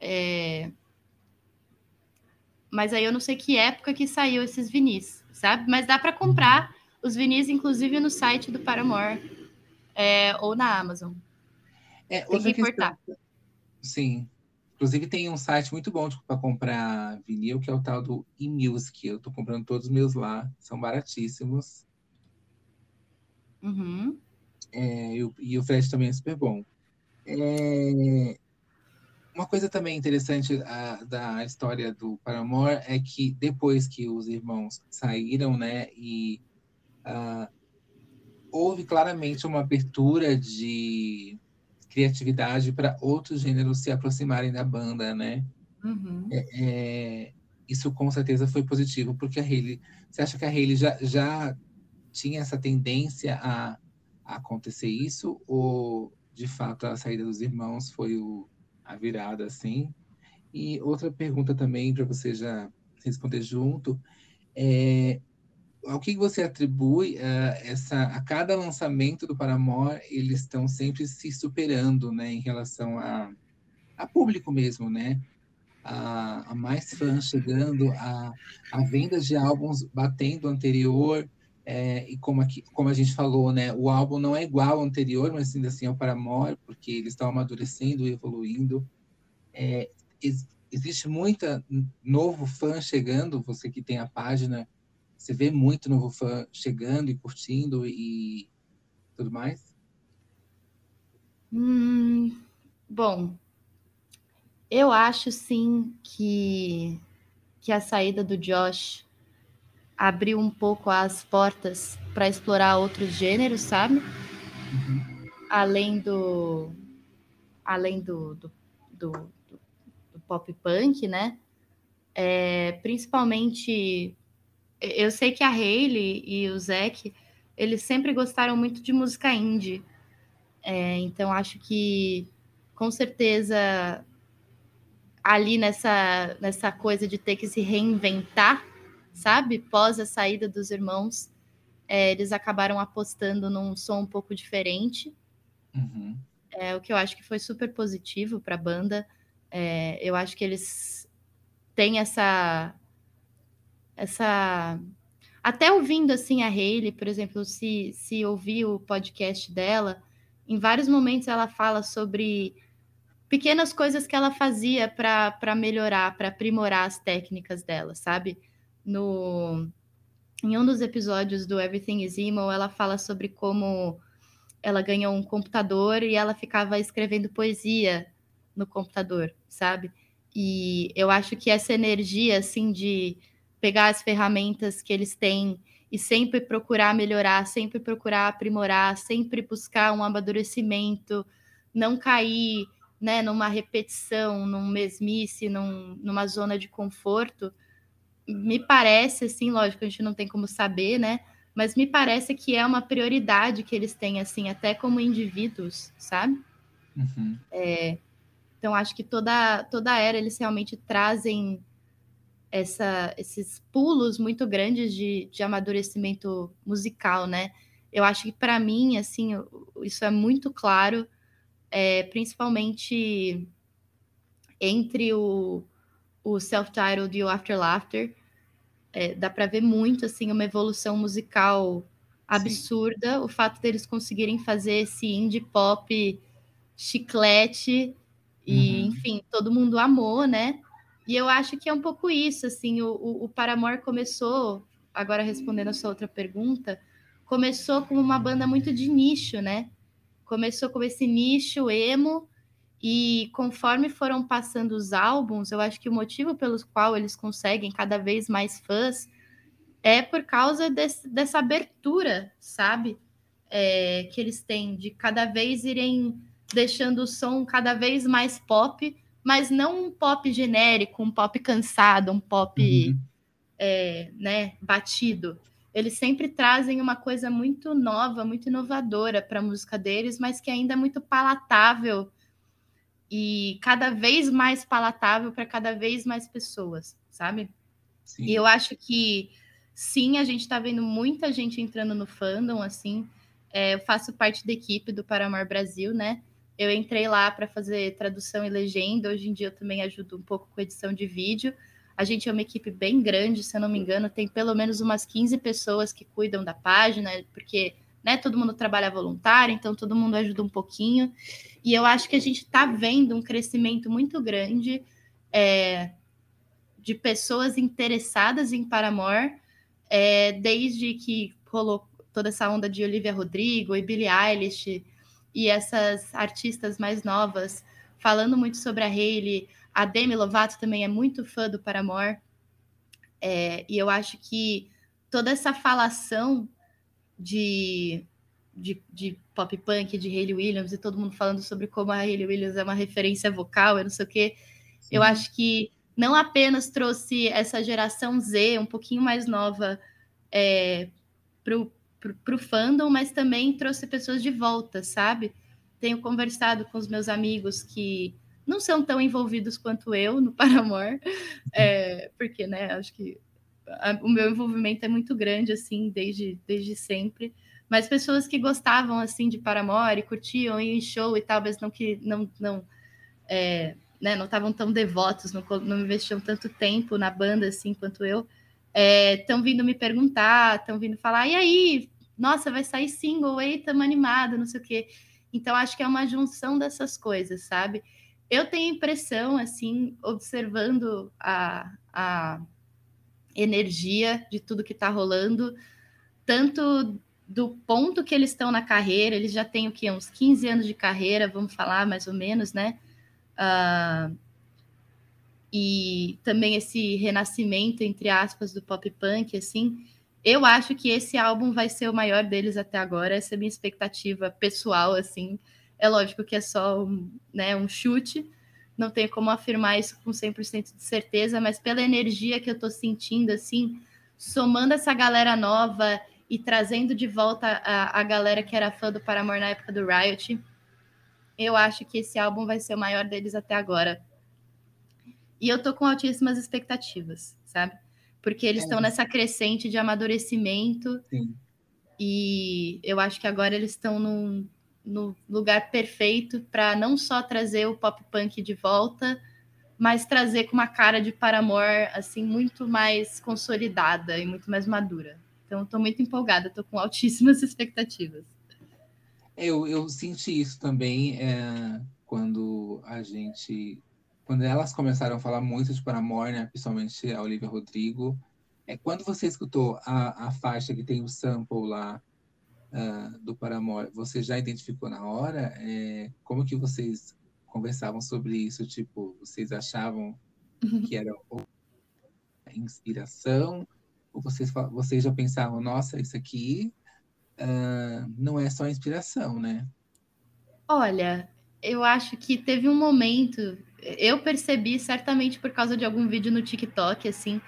Speaker 2: É mas aí eu não sei que época que saiu esses vinis, sabe? Mas dá para comprar os vinis, inclusive, no site do Paramore é, ou na Amazon.
Speaker 1: É, tem que importar. Questão, sim. Inclusive, tem um site muito bom para comprar vinil, que é o tal do eMusic. Eu estou comprando todos os meus lá, são baratíssimos.
Speaker 2: Uhum.
Speaker 1: É, e, o, e o frete também é super bom. É, uma coisa também interessante a, da história do Paramore é que depois que os irmãos saíram, né, e uh, houve claramente uma abertura de criatividade para outros gêneros se aproximarem da banda, né?
Speaker 2: Uhum.
Speaker 1: É, é, isso com certeza foi positivo, porque a Hayley, você acha que a Hayley já, já tinha essa tendência a, a acontecer isso, ou de fato a saída dos irmãos foi o a virada assim. E outra pergunta também para você já responder junto é ao que você atribui uh, essa a cada lançamento do Paramore eles estão sempre se superando né em relação a, a público mesmo né a, a mais fãs chegando a, a vendas de álbuns batendo o anterior é, e como, aqui, como a gente falou, né, o álbum não é igual ao anterior, mas ainda assim é o Paramore, porque eles estão amadurecendo e evoluindo. É, ex, existe muita novo fã chegando, você que tem a página, Você vê muito novo fã chegando e curtindo e tudo mais?
Speaker 2: Hum, bom, eu acho sim que, que a saída do Josh abriu um pouco as portas para explorar outros gêneros, sabe? Uhum. Além do além do, do, do, do pop punk, né? É, principalmente, eu sei que a Hayley e o Zac, eles sempre gostaram muito de música indie. É, então, acho que, com certeza, ali nessa, nessa coisa de ter que se reinventar, sabe? Pós a saída dos irmãos, é, eles acabaram apostando num som um pouco diferente. Uhum. É, o que eu acho que foi super positivo para a banda. É, eu acho que eles têm essa. essa até ouvindo assim a Hayley, por exemplo, se, se ouvir o podcast dela, em vários momentos ela fala sobre pequenas coisas que ela fazia para melhorar, para aprimorar as técnicas dela, sabe? No, em um dos episódios do Everything is Emo, ela fala sobre como ela ganhou um computador e ela ficava escrevendo poesia no computador, sabe? E eu acho que essa energia, assim, de pegar as ferramentas que eles têm e sempre procurar melhorar, sempre procurar aprimorar, sempre buscar um amadurecimento, não cair né, numa repetição, num mesmice, num, numa zona de conforto, me parece, assim, lógico, a gente não tem como saber, né? Mas me parece que é uma prioridade que eles têm, assim, até como indivíduos, sabe? Uhum. É, então, acho que toda, toda era eles realmente trazem essa, esses pulos muito grandes de, de amadurecimento musical, né? Eu acho que para mim, assim, isso é muito claro é, principalmente entre o, o self-titled e o After Laughter. É, dá para ver muito assim uma evolução musical absurda. Sim. O fato deles conseguirem fazer esse indie pop chiclete e, uhum. enfim, todo mundo amou, né? E eu acho que é um pouco isso, assim, o, o, o Paramore começou, agora respondendo a sua outra pergunta, começou como uma banda muito de nicho, né? começou com esse nicho emo e conforme foram passando os álbuns, eu acho que o motivo pelo qual eles conseguem cada vez mais fãs é por causa desse, dessa abertura, sabe? É, que eles têm de cada vez irem deixando o som cada vez mais pop, mas não um pop genérico, um pop cansado, um pop uhum. é, né, batido eles sempre trazem uma coisa muito nova, muito inovadora para a música deles, mas que ainda é muito palatável e cada vez mais palatável para cada vez mais pessoas, sabe? Sim. E eu acho que sim, a gente está vendo muita gente entrando no fandom, assim. É, eu faço parte da equipe do Paramor Brasil, né? Eu entrei lá para fazer tradução e legenda. Hoje em dia eu também ajudo um pouco com edição de vídeo. A gente é uma equipe bem grande, se eu não me engano, tem pelo menos umas 15 pessoas que cuidam da página, porque né, todo mundo trabalha voluntário, então todo mundo ajuda um pouquinho. E eu acho que a gente está vendo um crescimento muito grande é, de pessoas interessadas em Paramore, é, desde que rolou toda essa onda de Olivia Rodrigo e Billie Eilish e essas artistas mais novas falando muito sobre a Hayley, a Demi Lovato também é muito fã do Paramore. É, e eu acho que toda essa falação de, de, de, pop punk, de Hayley Williams, e todo mundo falando sobre como a Hayley Williams é uma referência vocal, eu não sei o quê. Sim. Eu acho que não apenas trouxe essa geração Z, um pouquinho mais nova, é, para o fandom, mas também trouxe pessoas de volta, sabe? Tenho conversado com os meus amigos que não são tão envolvidos quanto eu no Paramore, é, porque, né, acho que a, o meu envolvimento é muito grande, assim, desde, desde sempre. Mas pessoas que gostavam, assim, de Paramore, curtiam em show e tal, mas não que não, não, é, né, não estavam tão devotos, não, não investiam tanto tempo na banda, assim, quanto eu, estão é, vindo me perguntar, estão vindo falar, e aí, nossa, vai sair single, aí, estamos animada, não sei o quê. Então, acho que é uma junção dessas coisas, sabe? Eu tenho impressão, assim, observando a, a energia de tudo que está rolando, tanto do ponto que eles estão na carreira, eles já têm o que? Uns 15 anos de carreira, vamos falar mais ou menos, né? Uh, e também esse renascimento, entre aspas, do pop punk, assim. Eu acho que esse álbum vai ser o maior deles até agora, essa é a minha expectativa pessoal, assim. É lógico que é só um, né, um chute, não tenho como afirmar isso com 100% de certeza, mas pela energia que eu tô sentindo, assim, somando essa galera nova e trazendo de volta a, a galera que era fã do Paramore na época do Riot, eu acho que esse álbum vai ser o maior deles até agora. E eu tô com altíssimas expectativas, sabe? Porque eles estão é. nessa crescente de amadurecimento. Sim. E eu acho que agora eles estão num, no lugar perfeito para não só trazer o pop punk de volta, mas trazer com uma cara de Paramore assim muito mais consolidada e muito mais madura. Então, estou muito empolgada, estou com altíssimas expectativas.
Speaker 1: Eu, eu senti isso também é, quando a gente. Quando elas começaram a falar muito de Paramore, né, principalmente a Olivia Rodrigo. É, quando você escutou a, a faixa que tem o sample lá uh, do Paramore, você já identificou na hora? É, como que vocês conversavam sobre isso? Tipo, vocês achavam uhum. que era inspiração? Ou vocês, vocês já pensavam, nossa, isso aqui uh, não é só inspiração, né?
Speaker 2: Olha, eu acho que teve um momento, eu percebi certamente por causa de algum vídeo no TikTok, assim.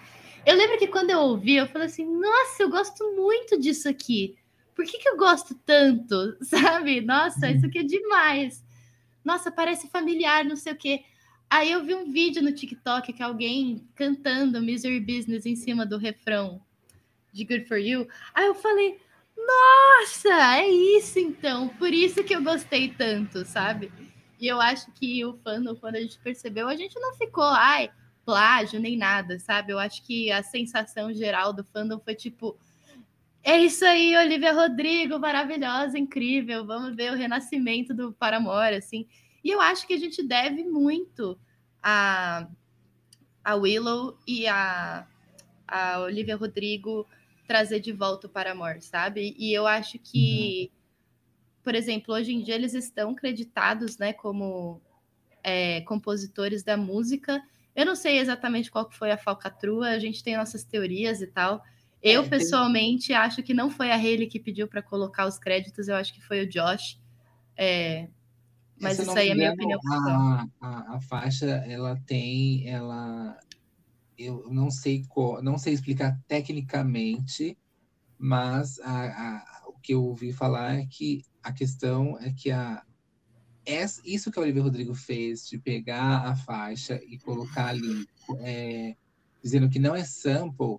Speaker 2: Eu lembro que quando eu ouvi, eu falei assim, nossa, eu gosto muito disso aqui. Por que, que eu gosto tanto? Sabe? Nossa, isso aqui é demais. Nossa, parece familiar, não sei o quê. Aí eu vi um vídeo no TikTok que alguém cantando Misery Business em cima do refrão de Good For You. Aí eu falei, nossa, é isso então. Por isso que eu gostei tanto, sabe? E eu acho que o fandom, quando a gente percebeu, a gente não ficou, ai, plágio, nem nada, sabe? Eu acho que a sensação geral do fandom foi tipo. É isso aí, Olivia Rodrigo, maravilhosa, incrível. Vamos ver o renascimento do Paramore, assim. E eu acho que a gente deve muito a, a Willow e a, a Olivia Rodrigo trazer de volta o Paramore, sabe? E eu acho que, uhum. por exemplo, hoje em dia eles estão creditados, né, como é, compositores da música. Eu não sei exatamente qual foi a falcatrua, a gente tem nossas teorias e tal. Eu, é, pessoalmente, tem... acho que não foi a Hayley que pediu para colocar os créditos, eu acho que foi o Josh. É, mas isso aí é a minha opinião.
Speaker 1: A, a, a, faixa, ela tem, ela, eu não sei, não sei explicar tecnicamente, mas a, a, o que eu ouvi falar é que a questão é que a, isso que a Olivia Rodrigo fez, de pegar a faixa e colocar ali, é, dizendo que não é sample,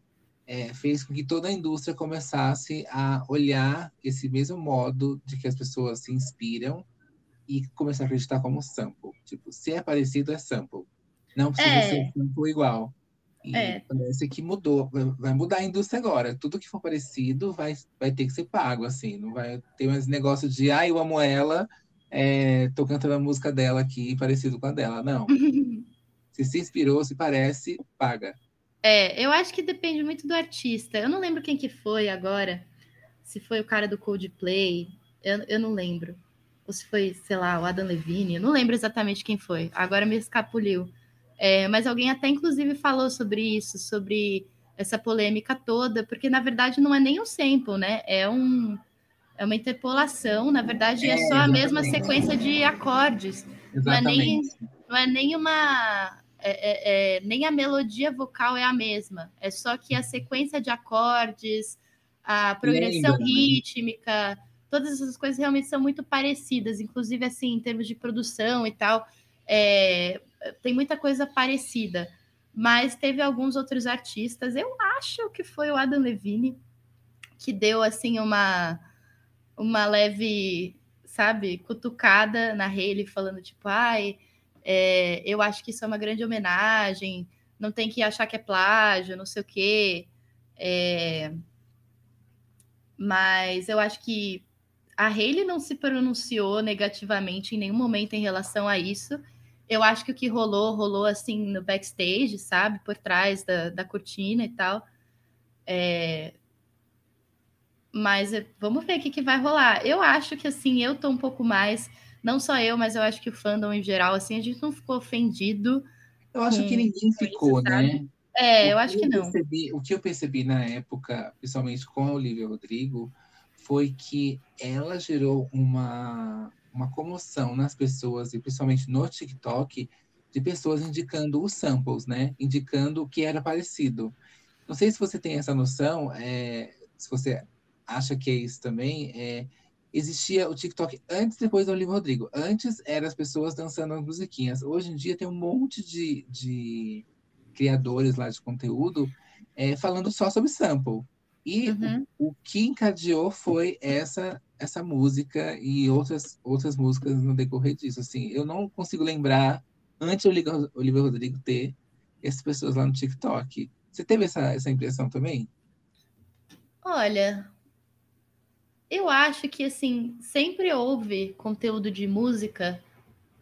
Speaker 1: é, fez com que toda a indústria começasse a olhar esse mesmo modo de que as pessoas se inspiram e começar a acreditar como sample. Tipo, se é parecido, é sample. Não precisa é. ser sample igual. E é. parece que mudou. Vai mudar a indústria agora. Tudo que for parecido vai, vai ter que ser pago, assim. Não vai ter mais negócio de, ah, eu amo ela, é, tô cantando a música dela aqui, parecido com a dela. Não. se se inspirou, se parece, paga.
Speaker 2: É, eu acho que depende muito do artista. Eu não lembro quem que foi agora. Se foi o cara do Coldplay, eu, eu não lembro ou se foi, sei lá, o Adam Levine, não lembro exatamente quem foi, agora me escapuliu. É, mas alguém até inclusive falou sobre isso, sobre essa polêmica toda, porque na verdade não é nem um sample, né? É um é uma interpolação, na verdade é, é só a mesma sequência de acordes. Exatamente. Não é nem, não é nem uma é, é, é, nem a melodia vocal é a mesma, é só que a sequência de acordes, a progressão Lembra, rítmica, todas essas coisas realmente são muito parecidas, inclusive assim, em termos de produção e tal, é, tem muita coisa parecida. Mas teve alguns outros artistas, eu acho que foi o Adam Levine, que deu assim uma, uma leve, sabe, cutucada na Haley, falando tipo, ai, é, eu acho que isso é uma grande homenagem, não tem que achar que é plágio, não sei o quê. É, mas eu acho que a Hayley não se pronunciou negativamente em nenhum momento em relação a isso. Eu acho que o que rolou, rolou assim no backstage, sabe? Por trás da, da cortina e tal. É... Mas é, vamos ver o que, que vai rolar. Eu acho que assim, eu tô um pouco mais, não só eu, mas eu acho que o fandom em geral, assim, a gente não ficou ofendido.
Speaker 1: Eu acho que ninguém ficou, isso, né?
Speaker 2: É, o eu acho que, que não.
Speaker 1: Percebi, o que eu percebi na época, principalmente com a Olivia Rodrigo, foi que ela gerou uma, uma comoção nas pessoas, e principalmente no TikTok, de pessoas indicando os samples, né? Indicando o que era parecido. Não sei se você tem essa noção, é, se você acha que é isso também, é, existia o TikTok antes e depois do Olivia Rodrigo. Antes eram as pessoas dançando as musiquinhas. Hoje em dia tem um monte de, de criadores lá de conteúdo é, falando só sobre sample. E uhum. o, o, que encadeou foi essa essa música e outras outras músicas no decorrer disso. Assim, eu não consigo lembrar antes o Olivia Rodrigo ter essas pessoas lá no TikTok. Você teve essa, essa impressão também?
Speaker 2: Olha, eu acho que assim sempre houve conteúdo de música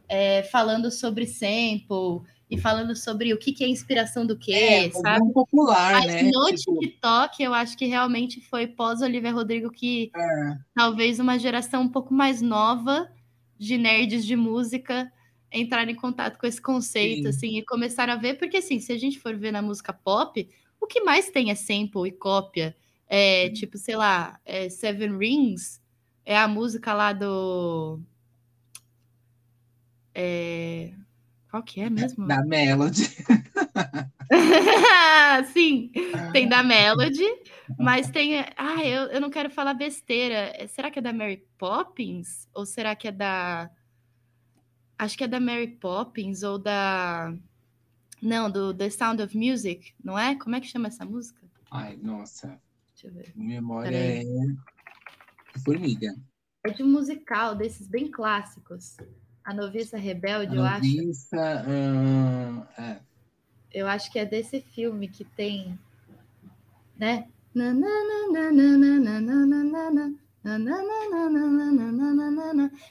Speaker 2: é, falando sobre sample e falando sobre o que, que é inspiração do quê, é, sabe?
Speaker 1: popular,
Speaker 2: Mas
Speaker 1: né?
Speaker 2: no tipo... TikTok, eu acho que realmente foi pós Olivia Rodrigo que é. talvez uma geração um pouco mais nova de nerds de música entraram em contato com esse conceito, Sim. assim, e começaram a ver, porque assim, se a gente for ver na música pop, o que mais tem é sample e cópia. É, tipo, sei lá, é Seven Rings é a música lá do. É... Qual que é mesmo?
Speaker 1: Da Melody.
Speaker 2: Sim, tem da Melody, mas tem. Ah, eu, eu não quero falar besteira. Será que é da Mary Poppins? Ou será que é da. Acho que é da Mary Poppins ou da. Não, do The Sound of Music, não é? Como é que chama essa música?
Speaker 1: Ai, nossa. Deixa eu ver. Memória é formiga.
Speaker 2: É de um musical desses bem clássicos. A Noviça Rebelde, a eu noviça, acho. Uh, é. Eu acho que é desse filme que tem, né?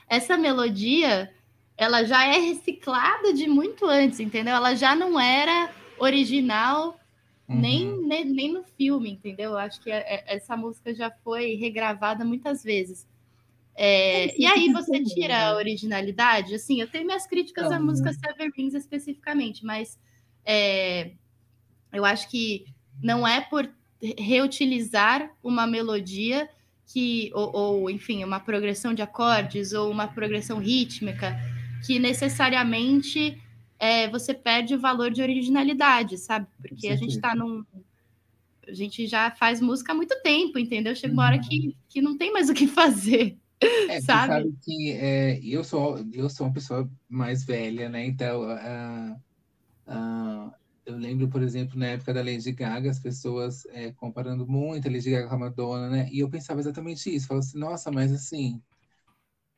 Speaker 2: Essa melodia, ela já é reciclada de muito antes, entendeu? Ela já não era original Uhum. Nem, nem, nem, no filme, entendeu? Eu acho que é, é, essa música já foi regravada muitas vezes. É, é e aí você tira a né? originalidade? Assim, eu tenho minhas críticas à música Seven Rings especificamente, mas é, eu acho que não é por reutilizar uma melodia que, ou, ou, enfim, uma progressão de acordes ou uma progressão rítmica que necessariamente é, você perde o valor de originalidade, sabe? Porque a gente está num. A gente já faz música há muito tempo, entendeu? Chega uma hora uhum. que, que não tem mais o que fazer. É, sabe? sabe
Speaker 1: que é, eu, sou, eu sou uma pessoa mais velha, né? Então, uh, uh, eu lembro, por exemplo, na época da Lady Gaga, as pessoas é, comparando muito a Lady Gaga com a Madonna, né? E eu pensava exatamente isso. Falava assim, nossa, mas assim,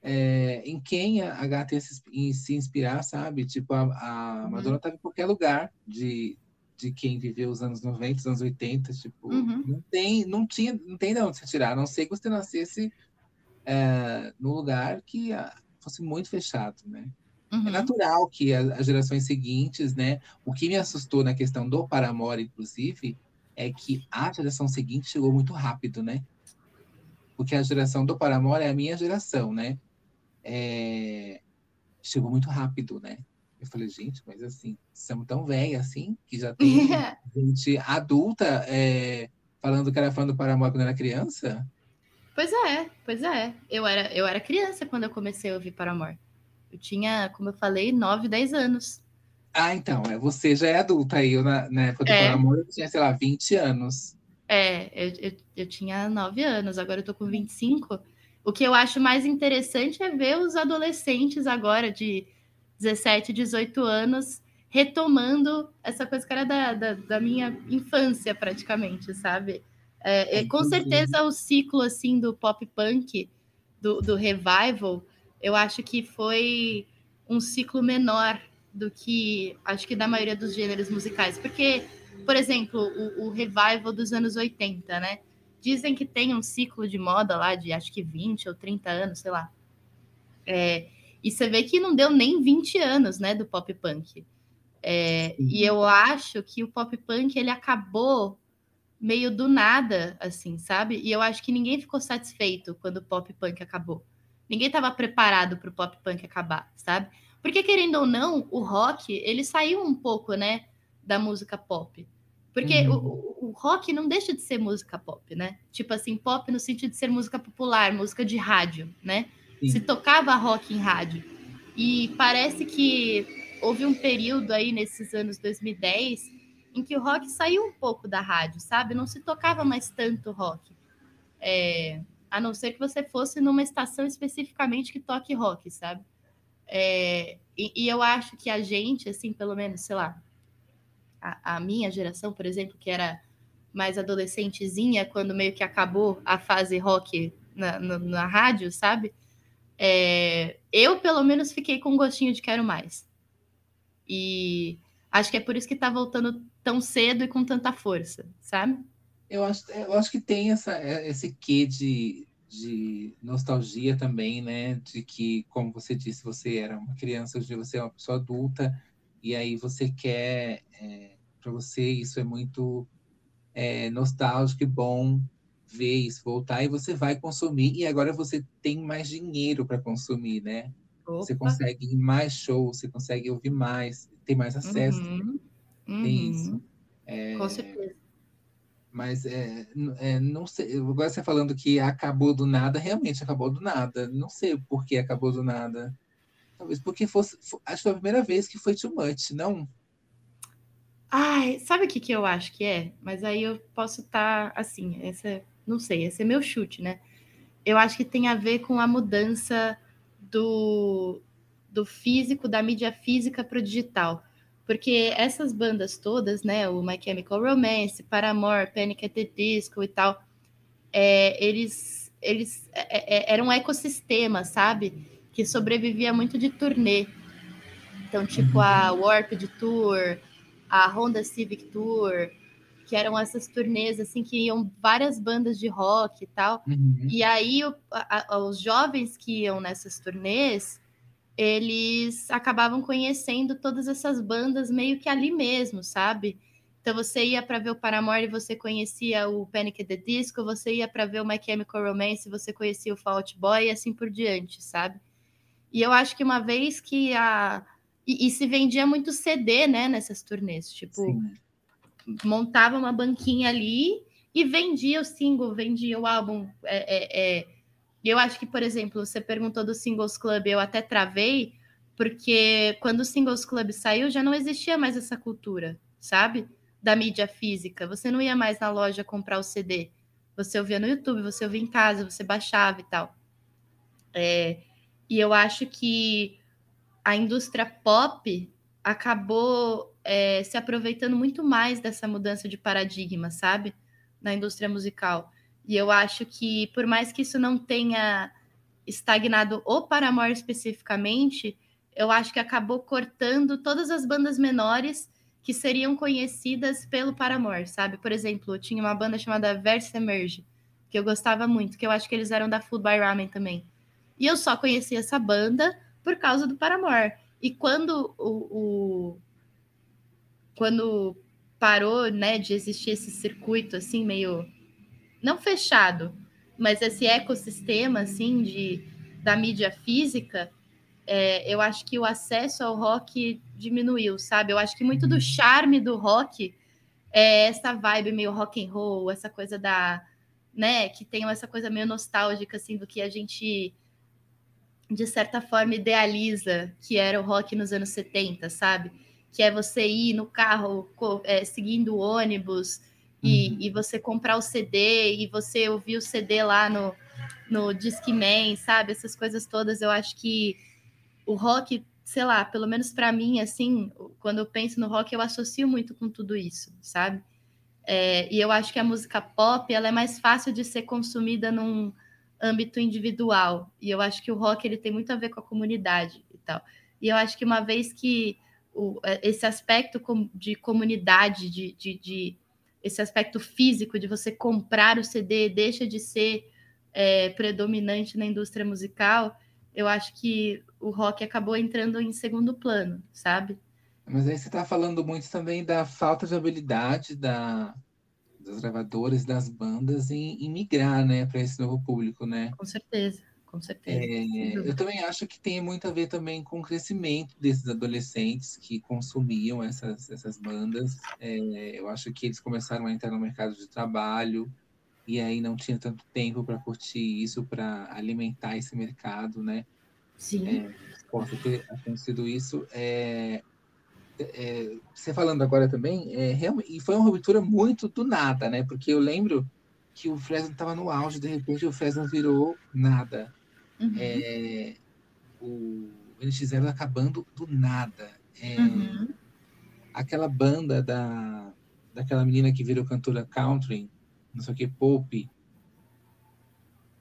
Speaker 1: é, em quem a, gata ia se, se, inspirar, sabe? Tipo, a, a uhum. Madonna estava em qualquer lugar de, de quem viveu os anos 90, os anos 80, tipo, uhum. não tem, não tinha, não tem de onde se tirar, a não sei que você nascesse é, num lugar que a, fosse muito fechado, né? É uhum. É natural que a, as gerações seguintes, né? O que me assustou na questão do Paramore, inclusive, é que a geração seguinte chegou muito rápido, né? Porque a geração do Paramore é a minha geração, né? É, chegou muito rápido, né? Eu falei, gente, mas assim, somos tão velha assim, que já tem gente adulta é, falando que era fã do Paramore quando era criança?
Speaker 2: Pois é, pois é. Eu era, eu era criança quando eu comecei a ouvir Paramore. Eu tinha, como eu falei, 9, 10 anos.
Speaker 1: Ah, então, é, você já é adulta aí. Eu, na, na época do é. Paramore, eu tinha, sei lá, 20 anos.
Speaker 2: É, eu, eu, eu tinha 9 anos, agora eu tô com 25. O que eu acho mais interessante é ver os adolescentes agora de 17, 18 anos retomando essa coisa que era da, da, da minha infância, praticamente, sabe? É, é, com certeza o ciclo assim do pop punk, do, do revival, eu acho que foi um ciclo menor do que acho que da maioria dos gêneros musicais. Porque, por exemplo, o, o revival dos anos 80, né? Dizem que tem um ciclo de moda lá de acho que 20 ou 30 anos, sei lá. É, e você vê que não deu nem 20 anos, né, do pop punk. É, e eu acho que o pop punk ele acabou meio do nada, assim, sabe? E eu acho que ninguém ficou satisfeito quando o pop punk acabou. Ninguém estava preparado para o pop punk acabar, sabe? Porque querendo ou não, o rock ele saiu um pouco, né, da música pop. Porque uhum. o, o, rock não deixa de ser música pop, né? Tipo assim, pop no sentido de ser música popular, música de rádio, né? Sim. Se tocava rock em rádio. E parece que houve um período aí nesses anos 2010 em que o rock saiu um pouco da rádio, sabe? Não se tocava mais tanto rock. É, a não ser que você fosse numa estação especificamente que toque rock, sabe? É, e, e, eu acho que a gente, assim, pelo menos, sei lá, a, a, minha geração, por exemplo, que era mais adolescentezinha, quando meio que acabou a fase rock na, na, na rádio, sabe? É, eu, pelo menos, fiquei com um gostinho de quero mais. E acho que é por isso que tá voltando tão cedo e com tanta força, sabe?
Speaker 1: Eu acho, eu acho que tem essa, é, esse quê de, de nostalgia também, né? De que, como você disse, você era uma criança, hoje você é uma pessoa adulta, e aí você quer, é, para você isso é muito é, nostálgico e bom ver isso voltar, e você vai consumir, e agora você tem mais dinheiro para consumir, né? Opa. Você consegue ir mais shows, você consegue ouvir mais, tem mais acesso. Uhum. Uhum. Tem isso.
Speaker 2: É, Com certeza.
Speaker 1: Mas é, é, não sei. Agora você falando que acabou do nada, realmente acabou do nada. Não sei por que acabou do nada. Talvez porque fosse. Acho que foi a primeira vez que foi too much, não?
Speaker 2: Ai, sabe o que, que eu acho que é? Mas aí eu posso estar tá, assim, essa, não sei, esse é meu chute, né? Eu acho que tem a ver com a mudança do, do físico, da mídia física para o digital. Porque essas bandas todas, né, o My Chemical Romance, Paramore, Panic! at the Disco e tal, é, eles, eles é, é, eram um ecossistema, sabe? Que sobrevivia muito de turnê. Então, tipo a uhum. Warped Tour, a Honda Civic Tour, que eram essas turnês assim que iam várias bandas de rock e tal. Uhum. E aí o, a, os jovens que iam nessas turnês eles acabavam conhecendo todas essas bandas meio que ali mesmo, sabe? Então você ia para ver o Paramore e você conhecia o Panic! at the Disco, você ia para ver o My Chemical Romance e você conhecia o Fall Out Boy e assim por diante, sabe? E eu acho que uma vez que a e, e se vendia muito CD, né, nessas turnês, tipo Sim. montava uma banquinha ali e vendia o single, vendia o álbum, é, é, é e eu acho que, por exemplo, você perguntou do Singles Club, eu até travei, porque quando o Singles Club saiu, já não existia mais essa cultura, sabe? Da mídia física. Você não ia mais na loja comprar o CD. Você ouvia no YouTube, você ouvia em casa, você baixava e tal. É, e eu acho que a indústria pop acabou é, se aproveitando muito mais dessa mudança de paradigma, sabe? Na indústria musical. E eu acho que, por mais que isso não tenha estagnado o Paramore especificamente, eu acho que acabou cortando todas as bandas menores que seriam conhecidas pelo Paramore, sabe? Por exemplo, tinha uma banda chamada Verse Emerge, que eu gostava muito, que eu acho que eles eram da Food by Ramen também. E eu só conheci essa banda por causa do Paramore. E quando o, o quando parou, né, de existir esse circuito assim meio não fechado, mas esse ecossistema assim de da mídia física, é, eu acho que o acesso ao rock diminuiu, sabe? Eu acho que muito do uhum. charme do rock é essa vibe meio rock and roll, essa coisa da, né, que tem essa coisa meio nostálgica assim do que a gente de certa forma idealiza que era o rock nos anos 70, sabe? Que é você ir no carro é, seguindo o ônibus, e, uhum. e você comprar o CD e você ouvir o CD lá no, no Discman, sabe? Essas coisas todas, eu acho que o rock, sei lá, pelo menos para mim, assim, quando eu penso no rock, eu associo muito com tudo isso, sabe? É, e eu acho que a música pop, ela é mais fácil de ser consumida num âmbito individual. E eu acho que o rock, ele tem muito a ver com a comunidade e tal. E eu acho que uma vez que o, esse aspecto de comunidade, de, de, de esse aspecto físico de você comprar o CD deixa de ser é, predominante na indústria musical, eu acho que o rock acabou entrando em segundo plano, sabe?
Speaker 1: Mas aí você está falando muito também da falta de habilidade da, das gravadoras, das bandas em, em migrar, né, para esse novo público, né?
Speaker 2: Com certeza, com certeza.
Speaker 1: É, eu também acho que tem muito a ver também com o crescimento desses adolescentes que consumiam essas, essas bandas. É, eu acho que eles começaram a entrar no mercado de trabalho e aí não tinha tanto tempo para curtir isso, para alimentar esse mercado, né?
Speaker 2: Sim.
Speaker 1: É, possa ter acontecido isso. É, é, você falando agora também, é, realmente, e foi uma ruptura muito do nada, né? Porque eu lembro que o Fresno estava no auge, de repente o Fresno virou nada.
Speaker 2: Uhum.
Speaker 1: É, o NX0 acabando do nada. É,
Speaker 2: Uhum.
Speaker 1: Aquela banda da, daquela menina que virou cantora country, não sei o que, Pope,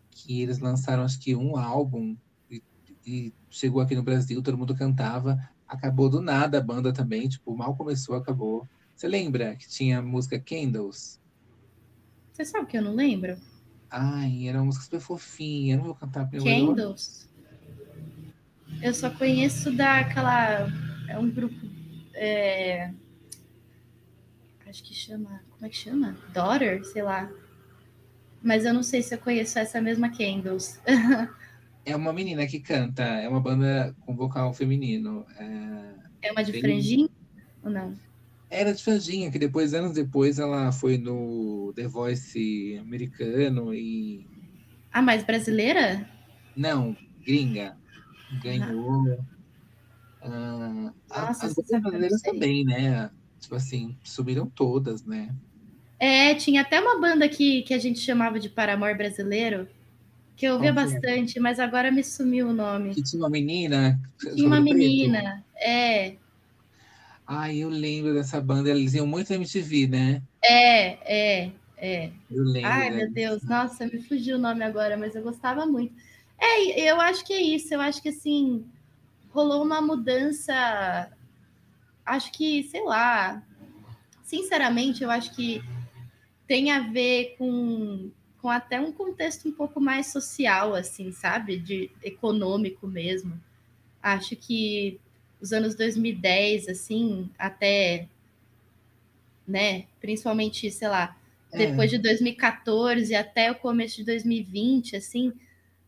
Speaker 1: que eles lançaram acho que um álbum e, e chegou aqui no Brasil, todo mundo cantava, acabou do nada a banda também, tipo, mal começou, acabou. Você lembra que tinha a música Candles?
Speaker 2: Você sabe que eu não lembro?
Speaker 1: Ai, era uma música super fofinha, eu não vou cantar vou-
Speaker 2: Candles. Eu só conheço daquela. É um grupo. é, Acho que chama. Como é que chama? Daughter? Sei lá. Mas eu não sei se eu conheço essa mesma Candles.
Speaker 1: É uma menina que canta, é uma banda com vocal feminino. É...
Speaker 2: É uma de
Speaker 1: Bem-
Speaker 2: franjinha? Ou não?
Speaker 1: Era de Franjinha, que depois, anos depois, ela foi no The Voice americano e.
Speaker 2: Ah, mas brasileira?
Speaker 1: Não, gringa. Ganhou. Ah, a-
Speaker 2: Nossa,
Speaker 1: as brasileiras também, né? Tipo assim, sumiram todas, né?
Speaker 2: É, tinha até uma banda que, que a gente chamava de Paramor brasileiro, que eu ouvia bastante, mas agora me sumiu o nome.
Speaker 1: Que tinha uma menina.
Speaker 2: Tinha uma
Speaker 1: cabelo preto.
Speaker 2: menina. É,
Speaker 1: Ai, eu lembro dessa banda, eles iam muito na MTV, né?
Speaker 2: é, é, é.
Speaker 1: Eu lembro.
Speaker 2: Ai,
Speaker 1: dela.
Speaker 2: meu Deus, nossa, me fugiu o nome agora, mas eu gostava muito. É, eu acho que é isso, eu acho que assim, rolou uma mudança. Acho que, sei lá, sinceramente, eu acho que tem a ver com, com até um contexto um pouco mais social, assim, sabe? De econômico mesmo. Acho que os anos 2010, assim, até, né, principalmente, sei lá,
Speaker 1: É,
Speaker 2: depois de 2014 até o começo de 2020, assim,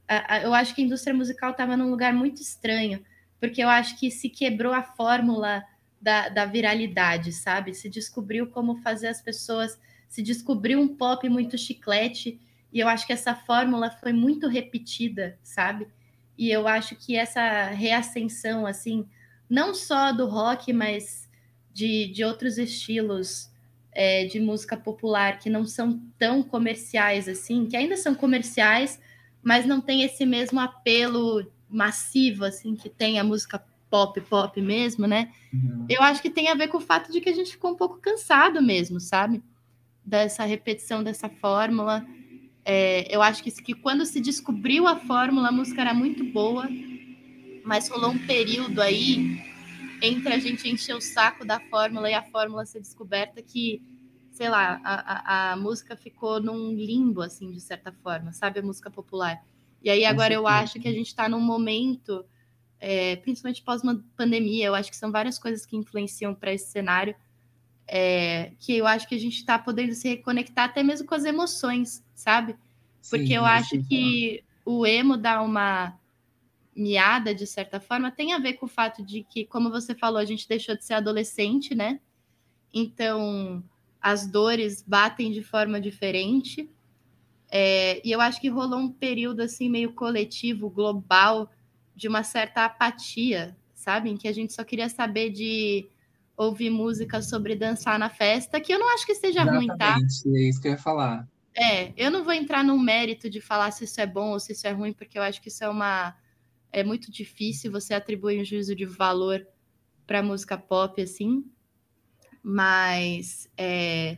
Speaker 2: a- a- eu acho que a indústria musical estava num lugar muito estranho, porque eu acho que se quebrou a fórmula da, da viralidade, sabe? Se descobriu como fazer as pessoas, se descobriu um pop muito chiclete, e eu acho que essa fórmula foi muito repetida, sabe? E eu acho que essa reascensão, assim, não só do rock, mas de, de outros estilos é, de música popular que não são tão comerciais assim, que ainda são comerciais, mas não tem esse mesmo apelo massivo assim que tem a música pop, pop mesmo, né?
Speaker 1: uhum.
Speaker 2: Eu acho que tem a ver com o fato de que a gente ficou um pouco cansado mesmo, sabe? Dessa repetição dessa fórmula. É, eu acho que, que quando se descobriu a fórmula, a música era muito boa, mas rolou um período aí entre a gente encher o saco da fórmula e a fórmula ser descoberta que, sei lá, a, a, a música ficou num limbo, assim, de certa forma, sabe? A música popular. E aí agora eu acho que a gente está num momento, é, principalmente pós-pandemia, eu acho que são várias coisas que influenciam para esse cenário, é, que eu acho que a gente está podendo se reconectar até mesmo com as emoções, sabe? Porque
Speaker 1: Sim,
Speaker 2: eu
Speaker 1: isso
Speaker 2: acho
Speaker 1: eu
Speaker 2: que o emo dá uma miada, de certa forma, tem a ver com o fato de que, como você falou, a gente deixou de ser adolescente, né? Então, as dores batem de forma diferente. É, e eu acho que rolou um período, assim, meio coletivo, global, de uma certa apatia, sabe? Em que a gente só queria saber de ouvir música sobre dançar na festa, que eu não acho que seja ruim, tá?
Speaker 1: Exatamente, é isso que eu ia falar.
Speaker 2: É, eu não vou entrar no mérito de falar se isso é bom ou se isso é ruim, porque eu acho que isso é uma. É muito difícil você atribuir um juízo de valor para música pop, assim. Mas é,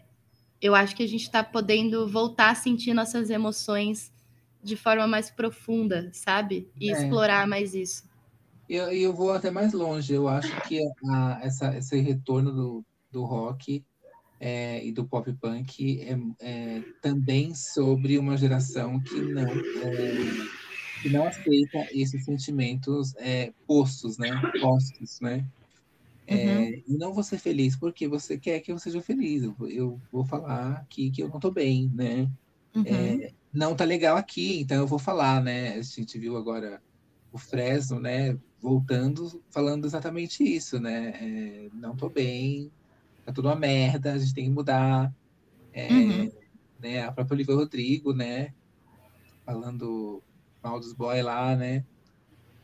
Speaker 2: eu acho que a gente está podendo voltar a sentir nossas emoções de forma mais profunda, sabe? E
Speaker 1: É.
Speaker 2: explorar mais isso.
Speaker 1: E eu, eu vou até mais longe. Eu acho que a- essa, esse retorno do, do rock é, e do pop punk é, é também sobre uma geração que não, é, que não aceita esses sentimentos é, postos, né? Postos, né? É, uhum. e não vou ser feliz porque você quer que eu seja feliz. Eu, eu vou falar aqui que eu não tô bem, né? Uhum. É, não tá legal aqui, então eu vou falar, né? A gente viu agora o Fresno, né? Voltando, falando exatamente isso, né? É, não tô bem, tá tudo uma merda, a gente tem que mudar. É, uhum. né, a própria Olivia Rodrigo, né? Falando mal dos boys lá, né?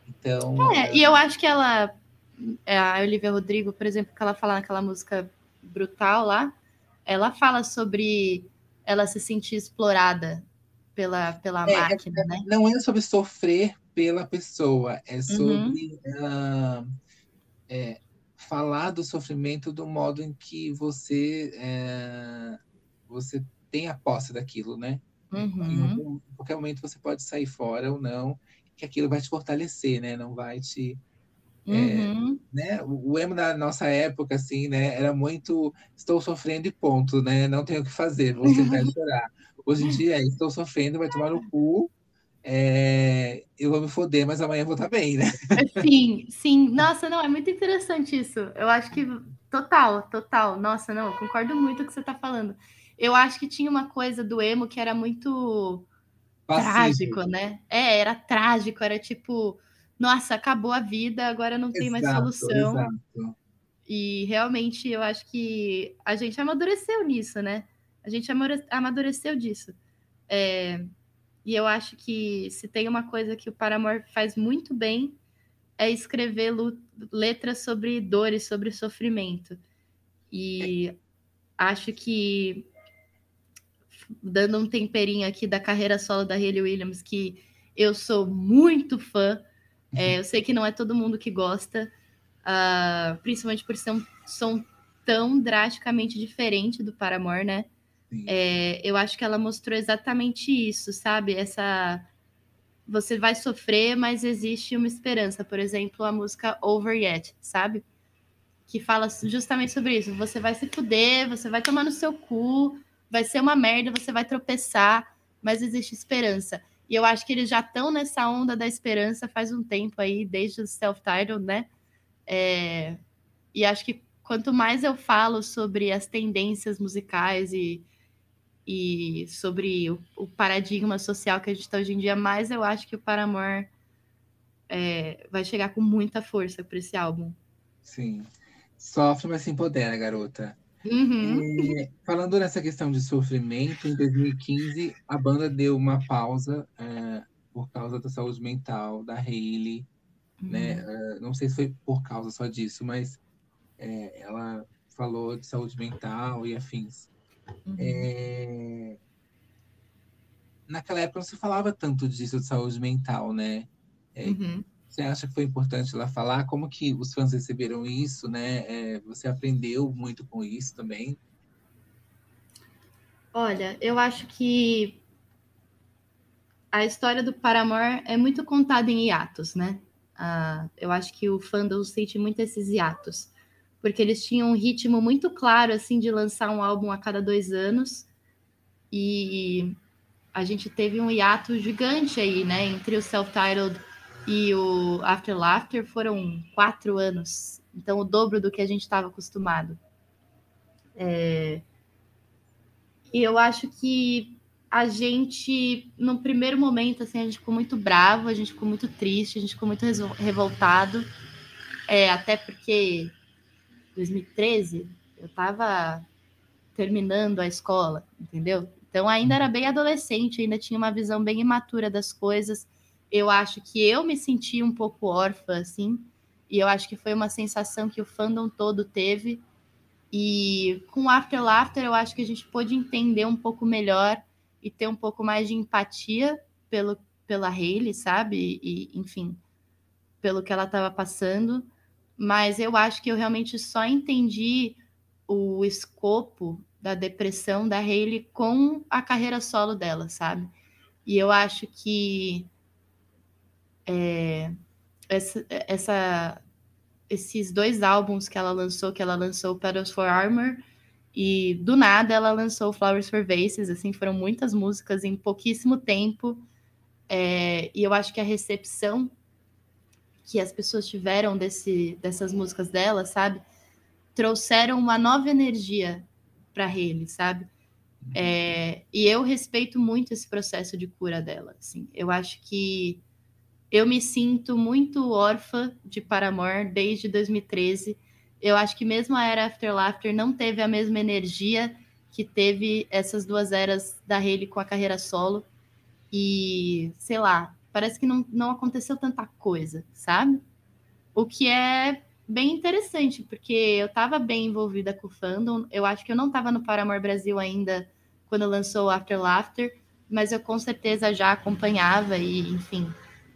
Speaker 1: Então.
Speaker 2: É, e eu acho que ela é, a Olivia Rodrigo, por exemplo, que ela fala naquela música brutal lá, ela fala sobre ela se sentir explorada pela, pela é, é máquina,
Speaker 1: é,
Speaker 2: né?
Speaker 1: Não é sobre sofrer pela pessoa, é uhum. sobre uhum. uh, é, falar do sofrimento do modo em que você é, você tem a posse daquilo, né? Uhum. Em qualquer momento você pode sair fora ou não, que aquilo vai te fortalecer, né? Não vai te é, uhum. É, né? O, emo da nossa época, assim, né? Era muito estou sofrendo e ponto, né? Não tenho o que fazer, vou tentar chorar. Hoje em dia é estou sofrendo, vai tomar no cu. É, eu vou me foder, mas amanhã vou estar tá bem, né?
Speaker 2: Sim, sim. Nossa, não, é muito interessante isso. Eu acho que total, total. Nossa, não, concordo muito com o que você está falando. Eu acho que tinha uma coisa do emo que era muito trágico, né? É, era trágico, era tipo nossa, acabou a vida, agora não tem exato, mais solução. Exato. E realmente eu acho que a gente amadureceu nisso, né? A gente amadureceu disso. É, e eu acho que se tem uma coisa que o Paramore faz muito bem é escrever letras sobre dores, sobre sofrimento. E acho que dando um temperinho aqui da carreira solo da Hayley Williams, que eu sou muito fã, é, eu sei que não é todo mundo que gosta, uh, principalmente por ser um som tão drasticamente diferente do Paramore, né? É, eu acho que ela mostrou exatamente isso, sabe? Essa. Você vai sofrer, mas existe uma esperança. Por exemplo, a música Over Yet, sabe? Que fala justamente sobre isso. Você vai se fuder, você vai tomar no seu cu, vai ser uma merda, você vai tropeçar, mas existe esperança. E eu acho que eles já estão nessa onda da esperança faz um tempo aí, desde o self-titled, né? É... E acho que quanto mais eu falo sobre as tendências musicais e, e sobre o, o paradigma social que a gente está hoje em dia, mais eu acho que o Paramore é, vai chegar com muita força para esse álbum.
Speaker 1: Sim. Sofre, mas se empodera, garota. Uhum. É, falando nessa questão de sofrimento, em 2015 a banda deu uma pausa é, por causa da saúde mental da Hayley, né? uhum. né? não sei se foi por causa só disso, mas é, ela falou de saúde mental e afins. Uhum. É, naquela época não se falava tanto disso de saúde mental, né? É, uhum. Você acha que foi importante ela falar? Como que os fãs receberam isso, né? É, você aprendeu muito com isso também?
Speaker 2: Olha, eu acho que a história do Paramore é muito contada em hiatos, né? Uh, eu acho que o fandom sente muito esses hiatos, porque eles tinham um ritmo muito claro, assim, de lançar um álbum a cada dois anos, e a gente teve um hiato gigante aí, né, entre o self-titled e o After Laughter foram quatro anos, então o dobro do que a gente estava acostumado. É... E eu acho que a gente, no primeiro momento, assim, a gente ficou muito bravo, a gente ficou muito triste, a gente ficou muito revoltado, é, até porque 2013 eu estava terminando a escola, entendeu? Então ainda era bem adolescente, ainda tinha uma visão bem imatura das coisas eu acho que eu me senti um pouco órfã, assim, e eu acho que foi uma sensação que o fandom todo teve. E com After Laughter, eu acho que a gente pôde entender um pouco melhor e ter um pouco mais de empatia pelo, pela Hayley, sabe? E, enfim, pelo que ela estava passando. Mas eu acho que eu realmente só entendi o escopo da depressão da Hayley com a carreira solo dela, sabe? E eu acho que é, essa, essa, esses dois álbuns que ela lançou, que ela lançou Pedals for Armor e do nada ela lançou Flowers for Vases, assim, foram muitas músicas em pouquíssimo tempo. É, e eu acho que a recepção que as pessoas tiveram desse, dessas músicas dela, sabe? trouxeram uma nova energia para Hayley, sabe? É, e eu respeito muito esse processo de cura dela. Assim. Eu acho que eu me sinto muito órfã de Paramore desde 2013. Eu acho que mesmo a era After Laughter não teve a mesma energia que teve essas duas eras da Hayley com a carreira solo. E, sei lá, parece que não, não aconteceu tanta coisa, sabe? O que é bem interessante, porque eu estava bem envolvida com o fandom. Eu acho que eu não estava no Paramore Brasil ainda quando lançou o After Laughter, mas eu com certeza já acompanhava e, enfim,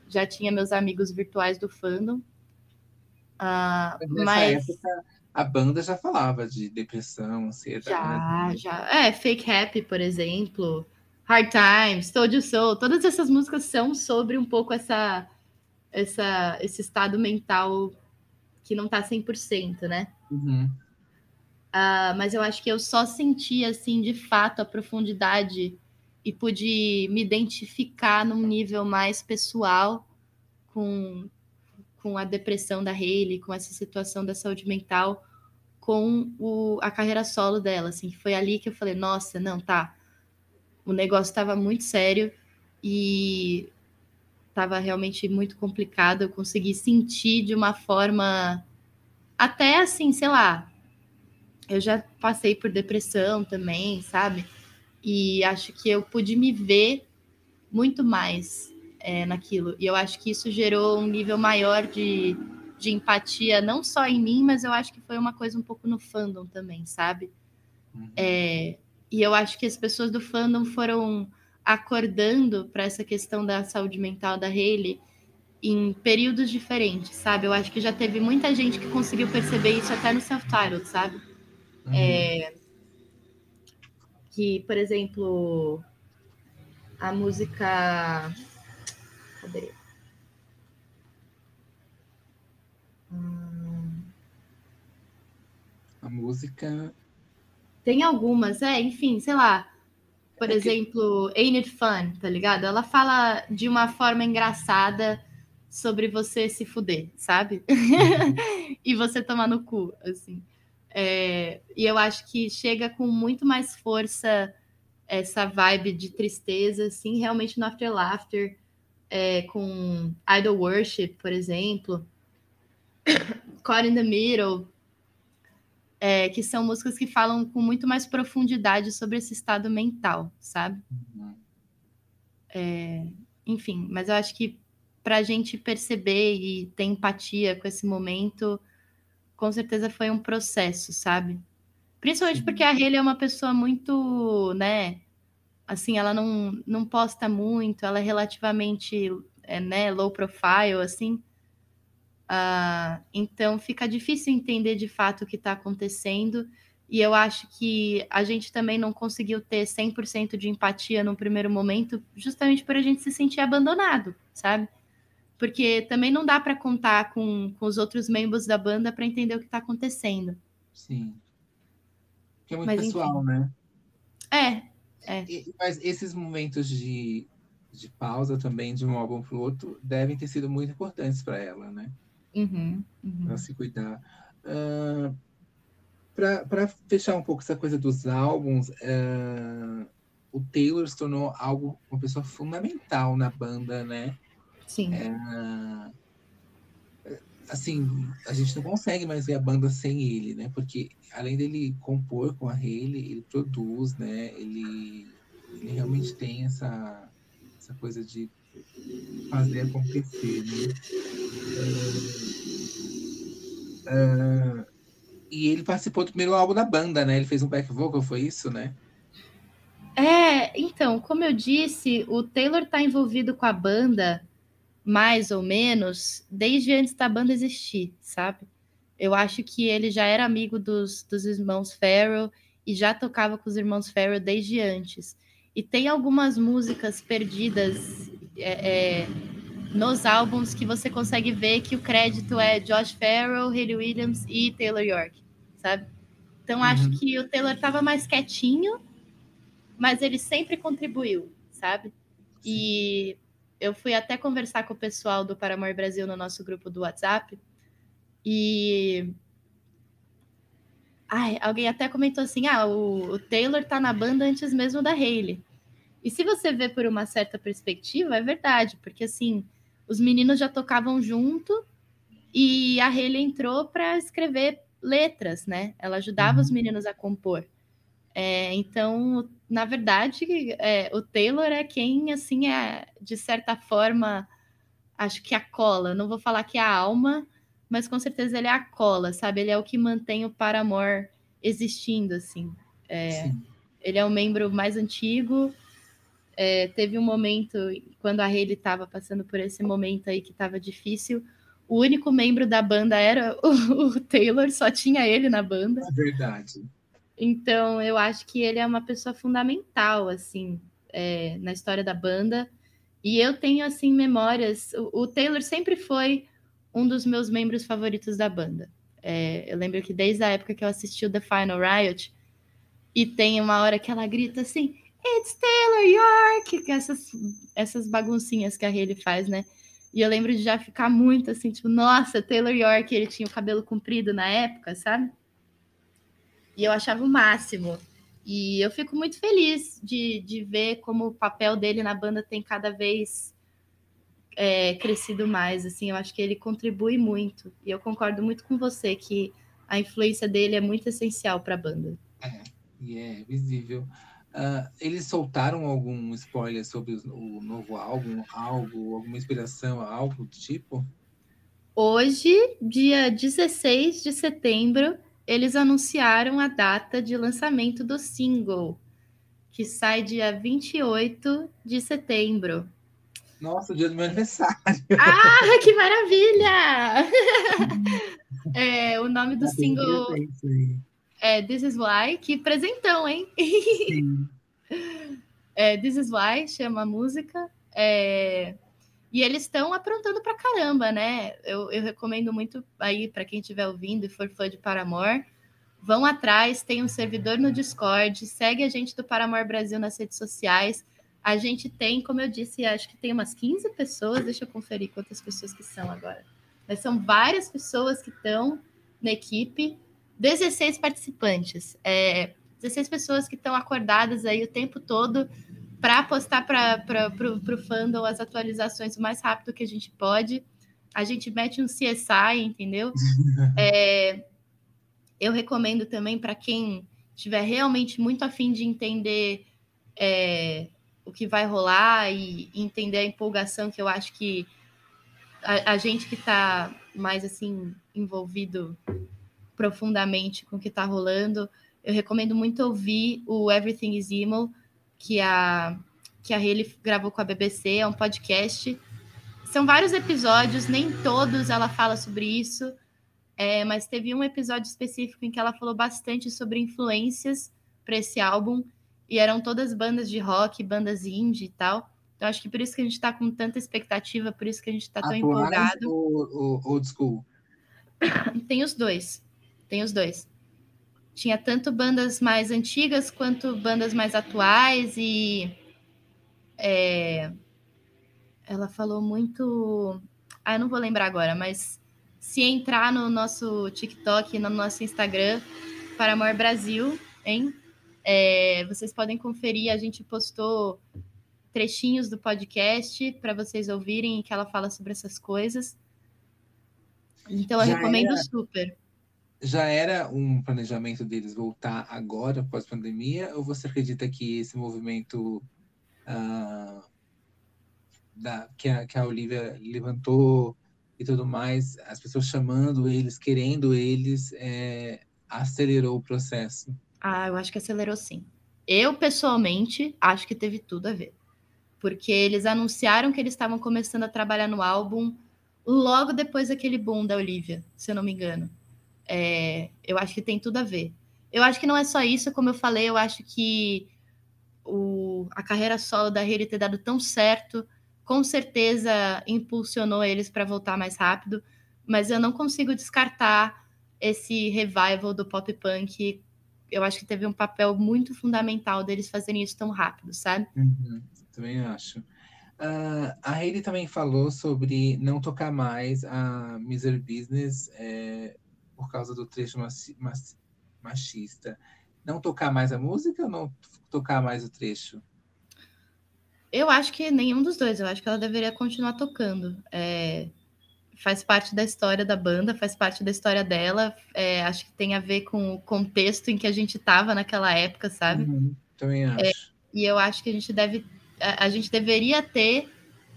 Speaker 2: já tinha meus amigos virtuais do fandom. Uh,
Speaker 1: mas época, a banda já falava de depressão,
Speaker 2: ansiedade. Já, já. É, Fake Happy, por exemplo, Hard Times, Told You So, todas essas músicas são sobre um pouco essa, essa, esse estado mental que não tá 100%, né?
Speaker 1: Uhum.
Speaker 2: Uh, mas eu acho que eu só senti, assim, de fato, a profundidade e pude me identificar num nível mais pessoal com, com a depressão da Hayley, com essa situação da saúde mental, com o, a carreira solo dela, assim, foi ali que eu falei, nossa, não, tá, o negócio estava muito sério e estava realmente muito complicado. Eu consegui sentir de uma forma até assim, sei lá. Eu já passei por depressão também, sabe? E acho que eu pude me ver muito mais é, naquilo. E eu acho que isso gerou um nível maior de, de empatia, não só em mim, mas eu acho que foi uma coisa um pouco no fandom também, sabe? Uhum. É, e eu acho que as pessoas do fandom foram acordando para essa questão da saúde mental da Hayley em períodos diferentes, sabe? Eu acho que já teve muita gente que conseguiu perceber isso até no self-titled, sabe? Uhum. É... Que, por exemplo, a música. Cadê?
Speaker 1: Hum... A música.
Speaker 2: Tem algumas, é, enfim, sei lá. Por é exemplo, que... Ain't It Fun, tá ligado? Ela fala de uma forma engraçada sobre você se fuder, sabe? e você tomar no cu, assim. É, e eu acho que chega com muito mais força essa vibe de tristeza, assim, realmente no After Laughter, é, com Idol Worship, por exemplo, Caught in the Middle, é, que são músicas que falam com muito mais profundidade sobre esse estado mental, sabe? Uhum. É, enfim, mas eu acho que para a gente perceber e ter empatia com esse momento, com certeza foi um processo, sabe? Principalmente Sim. porque a Hayley é uma pessoa muito, né? Assim, ela não, não posta muito, ela é relativamente é, né, low profile, assim. Uh, então fica difícil entender de fato o que está acontecendo. E eu acho que a gente também não conseguiu ter 100% de empatia no primeiro momento, justamente por a gente se sentir abandonado, sabe? Porque também não dá para contar com, com os outros membros da banda para entender o que está acontecendo.
Speaker 1: Sim. Que é muito mas, pessoal, enfim. né?
Speaker 2: É, é.
Speaker 1: E, mas esses momentos de, de pausa também de um álbum para o outro devem ter sido muito importantes para ela, né?
Speaker 2: Uhum, uhum.
Speaker 1: Para se cuidar. Uh, para fechar um pouco essa coisa dos álbuns, uh, o Taylor se tornou algo, uma pessoa fundamental na banda, né?
Speaker 2: Sim.
Speaker 1: Uh, assim, a gente não consegue mais ver a banda sem ele, né? Porque além dele compor com a Hayley, ele produz, né? Ele, ele realmente tem essa, essa coisa de fazer acontecer, né? Uh, e ele participou do primeiro álbum da banda, né? Ele fez um back vocal, foi isso, né?
Speaker 2: É, então, como eu disse, o Taylor tá envolvido com a banda mais ou menos desde antes da banda existir, sabe? Eu acho que ele já era amigo dos, dos irmãos Farrell e já tocava com os irmãos Farrell desde antes. E tem algumas músicas perdidas é, é, nos álbuns que você consegue ver que o crédito é Josh Farrell, Hayley Williams e Taylor York, sabe? Então uhum. acho que o Taylor estava mais quietinho, mas ele sempre contribuiu, sabe? Sim. E eu fui até conversar com o pessoal do Paramor Brasil no nosso grupo do WhatsApp e Ai, alguém até comentou assim: ah, o, o Taylor tá na banda antes mesmo da Hayley. E se você vê por uma certa perspectiva, é verdade, porque assim, os meninos já tocavam junto e a Hayley entrou para escrever letras, né? Ela ajudava uhum. os meninos a compor. É, então, na verdade, é, o Taylor é quem, assim, é, de certa forma, acho que a cola. Não vou falar que é a alma, mas com certeza ele é a cola, sabe? Ele é o que mantém o Paramore existindo, assim. É, ele é o membro mais antigo. É, teve um momento, quando a Hayley estava passando por esse momento aí que estava difícil, o único membro da banda era o, o, Taylor, só tinha ele na banda.
Speaker 1: É verdade.
Speaker 2: Então, eu acho que ele é uma pessoa fundamental, assim, é, na história da banda. E eu tenho, assim, memórias. O, o Taylor sempre foi um dos meus membros favoritos da banda. É, eu lembro que desde a época que eu assisti o The Final Riot, e tem uma hora que ela grita assim, It's Taylor York, é essas, essas baguncinhas que a Hayley faz, né? E eu lembro de já ficar muito assim, tipo, nossa, Taylor York, ele tinha o cabelo comprido na época, sabe? E eu achava o máximo. E eu fico muito feliz de, de ver como o papel dele na banda tem cada vez é, crescido mais. Assim, eu acho que ele contribui muito. E eu concordo muito com você que a influência dele é muito essencial para a banda.
Speaker 1: É, e é visível. Uh, eles soltaram algum spoiler sobre o novo álbum, algo, alguma inspiração, algo do tipo?
Speaker 2: Hoje, dia 16 de setembro, eles anunciaram a data de lançamento do single, que sai dia 28 de setembro.
Speaker 1: Nossa, o dia do meu aniversário.
Speaker 2: Ah, que maravilha! é, o nome do single é This Is Why, que presentão, hein? Sim. é, This Is Why chama a música. É, e eles estão aprontando pra caramba, né? Eu, eu recomendo muito aí para quem estiver ouvindo e for fã de Paramore. Vão atrás, tem um servidor no Discord, segue a gente do Paramore Brasil nas redes sociais a gente tem, como eu disse, acho que tem umas 15 pessoas, deixa eu conferir quantas pessoas que são agora. Mas são várias pessoas que estão na equipe, 16 participantes, é, 16 pessoas que estão acordadas aí o tempo todo para postar para o fandom as atualizações o mais rápido que a gente pode. A gente mete um CSI, entendeu? É, eu recomendo também para quem tiver realmente muito afim de entender é, o que vai rolar e, entender a empolgação que eu acho que a, a gente que está mais assim envolvido profundamente com o que está rolando, eu recomendo muito ouvir o Everything is Emo, que a que a Haley gravou com a BBC, é um podcast. São vários episódios, nem todos ela fala sobre isso, é, mas teve um episódio específico em que ela falou bastante sobre influências para esse álbum e eram todas bandas de rock, bandas indie e tal. Então acho que por isso que a gente está com tanta expectativa, por isso que a gente está tão empolgado.
Speaker 1: Ou, ou old school?
Speaker 2: Tem os dois. Tem os dois. Tinha tanto bandas mais antigas quanto bandas mais atuais e é, ela falou muito. Ah, eu não vou lembrar agora, mas se entrar no nosso TikTok, no nosso Instagram, para Amor Brasil, hein? É, vocês podem conferir, a gente postou trechinhos do podcast para vocês ouvirem que ela fala sobre essas coisas. Então eu já recomendo era, super.
Speaker 1: Já era um planejamento deles voltar agora, pós-pandemia, ou você acredita que esse movimento uh, da, que, a, que a Olivia levantou e tudo mais, as pessoas chamando eles, querendo eles, é, acelerou o processo?
Speaker 2: Ah, eu acho que acelerou sim. Eu, pessoalmente, acho que teve tudo a ver. Porque eles anunciaram que eles estavam começando a trabalhar no álbum logo depois daquele boom da Olivia, se eu não me engano. É, eu acho que tem tudo a ver. Eu acho que não é só isso, como eu falei, eu acho que o, a carreira solo da Hayley ter dado tão certo, com certeza impulsionou eles para voltar mais rápido, mas eu não consigo descartar esse revival do pop punk eu acho que teve um papel muito fundamental deles fazerem isso tão rápido, sabe?
Speaker 1: Uhum, também acho. Uh, a Hayley também falou sobre não tocar mais a Misery Business é, por causa do trecho machista. Não tocar mais a música ou não tocar mais o trecho?
Speaker 2: Eu acho que nenhum dos dois. Eu acho que ela deveria continuar tocando. É, faz parte da história da banda, faz parte da história dela. É, acho que tem a ver com o contexto em que a gente estava naquela época, sabe? Uhum,
Speaker 1: também acho. É,
Speaker 2: e eu acho que a gente deve, a, a gente deveria ter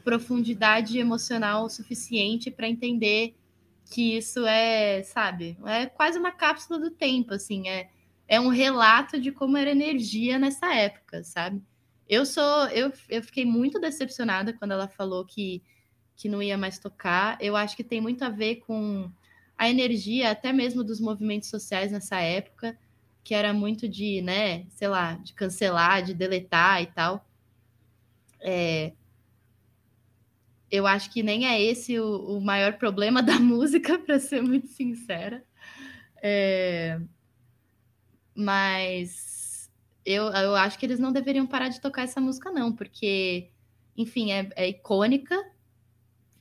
Speaker 2: profundidade emocional suficiente para entender que isso é, sabe, é quase uma cápsula do tempo, assim, é, é um relato de como era energia nessa época, sabe? Eu sou, eu, eu fiquei muito decepcionada quando ela falou que, que não ia mais tocar. Eu acho que tem muito a ver com a energia, até mesmo dos movimentos sociais nessa época, que era muito de, né, sei lá, de cancelar, de deletar e tal. É, eu acho que nem é esse o, o maior problema da música, para ser muito sincera. É... Mas eu, eu acho que eles não deveriam parar de tocar essa música, não, porque, enfim, é, é icônica,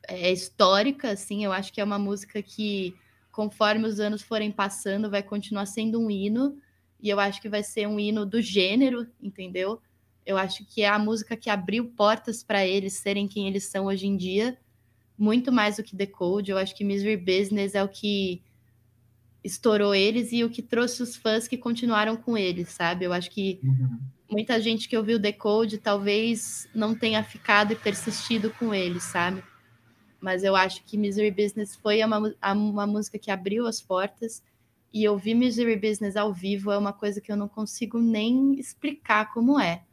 Speaker 2: é histórica, assim. Eu acho que é uma música que, conforme os anos forem passando, vai continuar sendo um hino. E eu acho que vai ser um hino do gênero, entendeu? Eu acho que é a música que abriu portas para eles serem quem eles são hoje em dia, muito mais do que The Code. Eu acho que Misery Business é o que estourou eles e o que trouxe os fãs que continuaram com eles, sabe? Eu acho que uhum. muita gente que ouviu The Code talvez não tenha ficado e persistido com eles, sabe? Mas eu acho que Misery Business foi uma, uma música que abriu as portas e ouvir Misery Business ao vivo é uma coisa que eu não consigo nem explicar como é.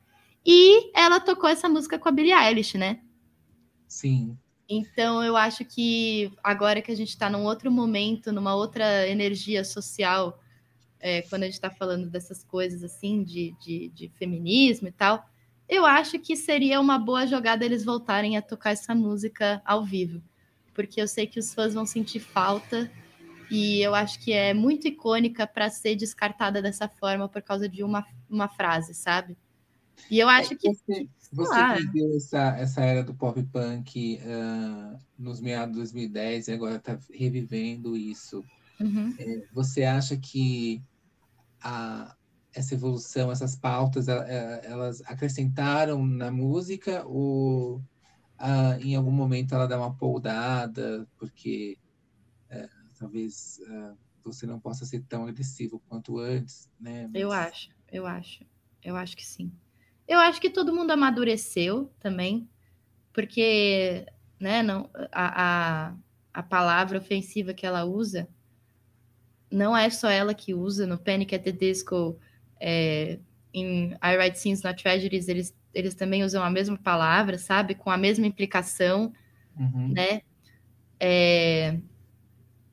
Speaker 2: E ela tocou essa música com a Billie Eilish, né?
Speaker 1: Sim.
Speaker 2: Então eu acho que agora que a gente está num outro momento, numa outra energia social, é, quando a gente está falando dessas coisas assim, de, de, de, feminismo e tal, eu acho que seria uma boa jogada eles voltarem a tocar essa música ao vivo. Porque eu sei que os fãs vão sentir falta e eu acho que é muito icônica para ser descartada dessa forma por causa de uma, uma frase, sabe? E eu acho que.
Speaker 1: Você, você viveu essa, essa era do pop punk uh, nos meados de 2010 e agora está revivendo isso.
Speaker 2: Uhum.
Speaker 1: É, você acha que a, essa evolução, essas pautas, elas acrescentaram na música ou uh, em algum momento ela dá uma poldada, porque talvez uh, você não possa ser tão agressivo quanto antes, né?
Speaker 2: Mas... Eu acho, eu acho, eu acho que sim. Eu acho que todo mundo amadureceu também, porque né, não, a, a, a palavra ofensiva que ela usa não é só ela que usa. No Panic at the Disco, é, em I Write Scenes Not Tragedies, eles, eles também usam a mesma palavra, sabe? Com a mesma implicação, uhum. né? É,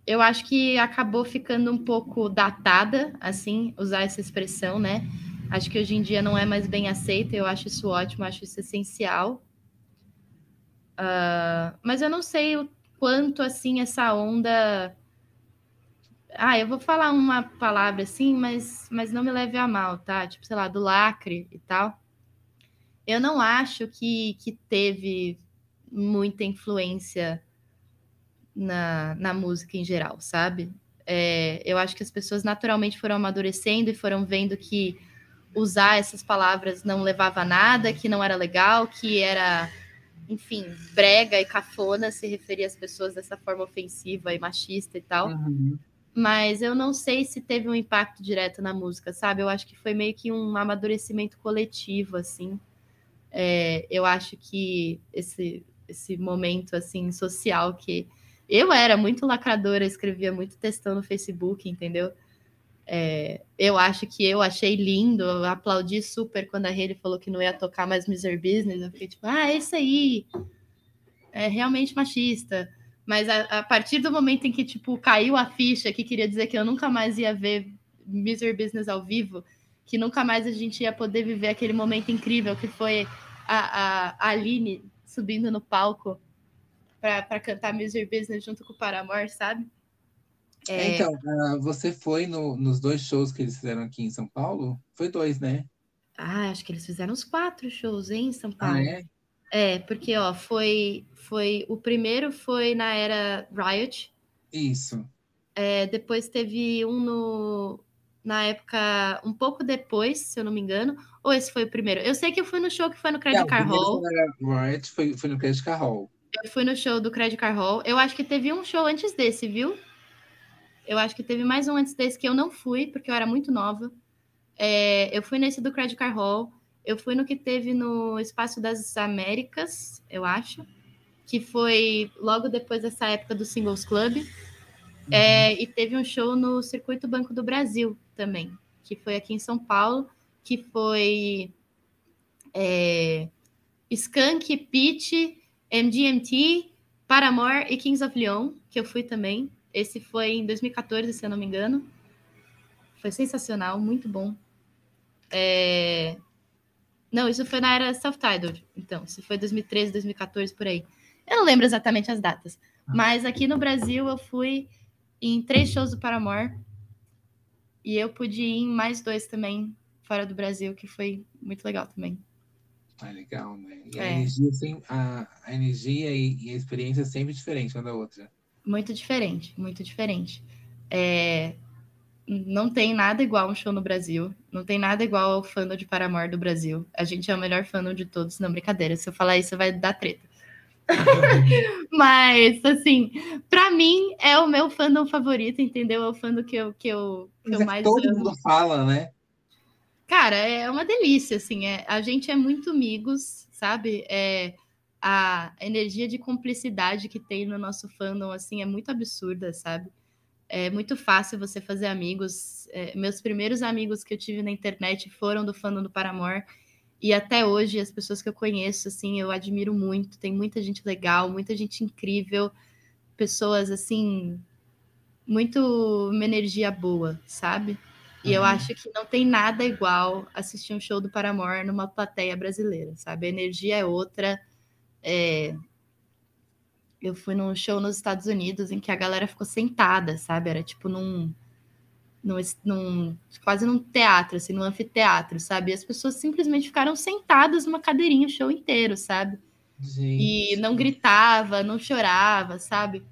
Speaker 2: eu acho que acabou ficando um pouco datada, assim, usar essa expressão, né? Acho que hoje em dia não é mais bem aceita, eu acho isso ótimo, acho isso essencial. Uh, mas eu não sei o quanto assim essa onda. Ah, eu vou falar uma palavra assim, mas, mas não me leve a mal, tá? Tipo, sei lá, do lacre e tal. Eu não acho que, que teve muita influência na, na música em geral, sabe? É, eu acho que as pessoas naturalmente foram amadurecendo e foram vendo que usar essas palavras não levava a nada, que não era legal, que era, enfim, brega e cafona se referir às pessoas dessa forma ofensiva e machista e tal. Uhum. Mas eu não sei se teve um impacto direto na música, sabe? Eu acho que foi meio que um amadurecimento coletivo, assim. É, eu acho que esse, esse momento, assim, social que... Eu era muito lacradora, escrevia muito textão no Facebook, entendeu? É, eu acho que eu achei lindo, eu aplaudi super quando a Haley falou que não ia tocar mais Miser Business. Eu fiquei tipo, ah, é isso aí. É realmente machista. Mas a, a, partir do momento em que, tipo, caiu a ficha, que queria dizer que eu nunca mais ia ver Miser Business ao vivo, que nunca mais a gente ia poder viver aquele momento incrível que foi a, a, a Aline subindo no palco para cantar Miser Business junto com o Paramore, sabe?
Speaker 1: É... Então, uh, você foi no, nos dois shows que eles fizeram aqui em São Paulo? Foi dois, né?
Speaker 2: Ah, acho que eles fizeram uns quatro shows hein, em São Paulo.
Speaker 1: Ah, é?
Speaker 2: É, porque ó, foi, foi o primeiro foi na era Riot.
Speaker 1: Isso.
Speaker 2: É, depois teve um no na época, um pouco depois, se eu não me engano. Ou esse foi o primeiro? Eu sei que eu fui no show que foi no Credit Card Hall.
Speaker 1: Right, foi, foi no Credit Card Hall.
Speaker 2: Eu fui no show do Credit Card Hall. Eu acho que teve um show antes desse, viu? Eu acho que teve mais um antes desse que eu não fui, porque eu era muito nova. É, eu fui nesse do Credit Card Hall. Eu fui no que teve no Espaço das Américas, eu acho, que foi logo depois dessa época do Singles Club. Uhum. É, e teve um show no Circuito Banco do Brasil também, que foi aqui em São Paulo, que foi é, Skunk, Pitch, MGMT, Paramore e Kings of Leon, que eu fui também. Esse foi em 2014, se eu não me engano. Foi sensacional, muito bom. É... Não, isso foi na era self-titled. Então, se foi 2013, 2014, por aí. Eu não lembro exatamente as datas. Mas aqui no Brasil eu fui em três shows do Paramore. E eu pude ir em mais dois também fora do Brasil, que foi muito legal também.
Speaker 1: Ah, legal, né? E é. a, energia, a, a energia e, e, a experiência é sempre diferente uma da outra.
Speaker 2: Muito diferente, muito diferente. É, não tem nada igual um show no Brasil. Não tem nada igual ao fandom de Paramore do Brasil. A gente é o melhor fandom de todos, não brincadeira. Se eu falar isso, vai dar treta. Mas, assim, para mim é o meu fandom favorito, entendeu? É o fandom que eu, que eu, que eu
Speaker 1: é
Speaker 2: mais
Speaker 1: todo amo. mundo fala, né?
Speaker 2: Cara, é uma delícia, assim. É, a gente é muito amigos, sabe? É, a energia de cumplicidade que tem no nosso fandom, assim, é muito absurda, sabe? é muito fácil você fazer amigos. É, meus primeiros amigos que eu tive na internet foram do fandom do Paramore. E até hoje, as pessoas que eu conheço, assim, eu admiro muito. Tem muita gente legal, muita gente incrível. Pessoas, assim, muito uma energia boa, sabe? E uhum. eu acho que não tem nada igual assistir um show do Paramore numa plateia brasileira, sabe? A energia é outra. É, eu fui num show nos Estados Unidos em que a galera ficou sentada, sabe? Era tipo num, num, num quase num teatro, assim, num anfiteatro, sabe? E as pessoas simplesmente ficaram sentadas numa cadeirinha o show inteiro, sabe? Gente. E não gritava, não chorava, sabe?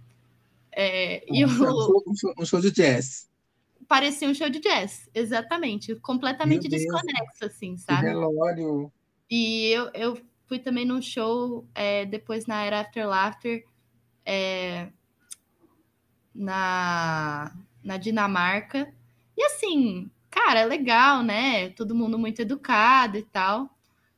Speaker 2: É,
Speaker 1: um, e o, um, show, um show de jazz.
Speaker 2: Parecia um show de jazz, exatamente. Completamente desconexo, assim, sabe?
Speaker 1: relógio.
Speaker 2: E eu, eu fui também num show é, depois na era After Laughter, é, na, na Dinamarca. E assim, cara, é legal, né? Todo mundo muito educado e tal.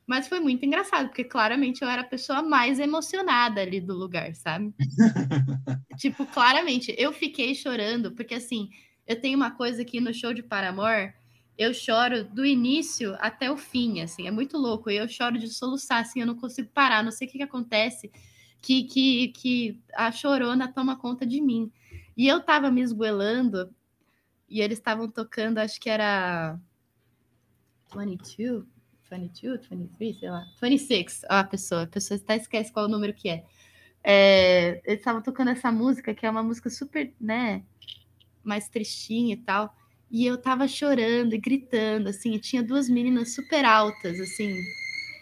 Speaker 2: Mas foi muito engraçado, porque claramente eu era a pessoa mais emocionada ali do lugar, sabe? tipo, claramente, eu fiquei chorando, porque assim, eu tenho uma coisa aqui no show de Paramore, eu choro do início até o fim, assim, é muito louco. Eu choro de soluçar, assim, eu não consigo parar, não sei o que, que acontece que, que, que a chorona toma conta de mim. E eu tava me esgoelando e eles estavam tocando, acho que era 22, 22, 23, sei lá, 26, ó, a pessoa, a pessoa até esquece qual o número que é. é eles estavam tocando essa música, que é uma música super, né, mais tristinha e tal, e eu tava chorando e gritando, assim, e tinha duas meninas super altas, assim,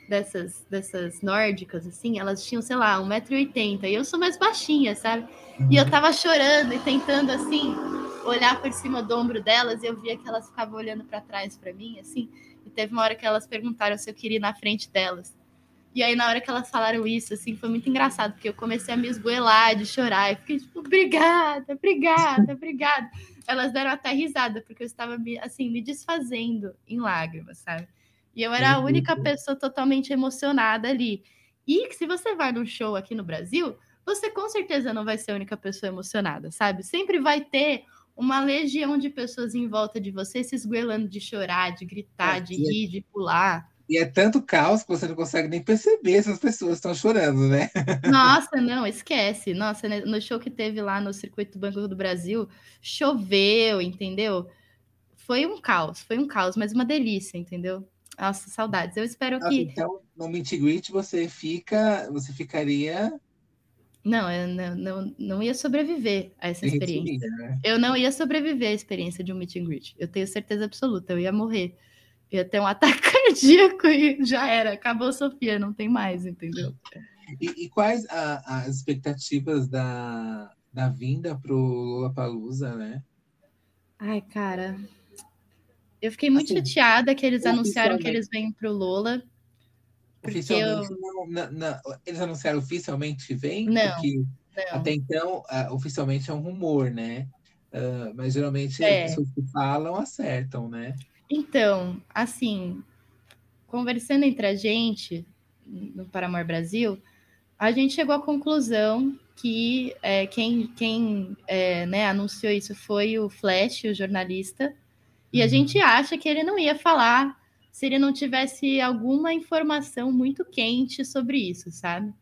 Speaker 2: dessas, dessas nórdicas, assim, elas tinham, sei lá, 1,80m, e eu sou mais baixinha, sabe? E eu tava chorando e tentando, assim, olhar por cima do ombro delas, e eu via que elas ficavam olhando para trás para mim, assim, e teve uma hora que elas perguntaram se eu queria ir na frente delas. E aí, na hora que elas falaram isso, assim, foi muito engraçado, porque eu comecei a me esgoelar de chorar, e fiquei tipo, obrigada, obrigada, obrigada. Elas deram até risada, porque eu estava, assim, me desfazendo em lágrimas, sabe? E eu era a única pessoa totalmente emocionada ali. E se você vai num show aqui no Brasil, você com certeza não vai ser a única pessoa emocionada, sabe? Sempre vai ter uma legião de pessoas em volta de você se esguelando de chorar, de gritar, é, de é rir, de pular.
Speaker 1: E é tanto caos que você não consegue nem perceber se as pessoas estão chorando, né?
Speaker 2: Nossa, não, esquece. Nossa, né, no show que teve lá no Circuito Banco do Brasil, choveu, entendeu? Foi um caos, foi um caos, mas uma delícia, entendeu? Nossa, saudades. Eu espero que.
Speaker 1: Então, no Meet Greet você fica, você ficaria.
Speaker 2: Não, eu não, não, não ia sobreviver a essa experiência. né? Eu não ia sobreviver à experiência de um meet and greet. Eu tenho certeza absoluta, eu ia morrer. Ia ter um ataque cardíaco e já era. Acabou, Sofia, não tem mais, entendeu?
Speaker 1: E, e quais a, as expectativas da, da vinda pro Lollapalooza, né?
Speaker 2: Ai, cara, Eu fiquei muito assim, chateada que eles anunciaram que eles vêm pro Lola.
Speaker 1: Oficialmente, eu... não, não, não, eles anunciaram oficialmente que vem?
Speaker 2: Não,
Speaker 1: porque até então, uh, oficialmente é um rumor, né? Uh, mas geralmente é. as pessoas que falam acertam, né?
Speaker 2: Então, assim, conversando entre a gente no Paramor Brasil, a gente chegou à conclusão que é, quem, quem é, né, anunciou isso foi o Flash, o jornalista, e a uhum. gente acha que ele não ia falar se ele não tivesse alguma informação muito quente sobre isso, sabe?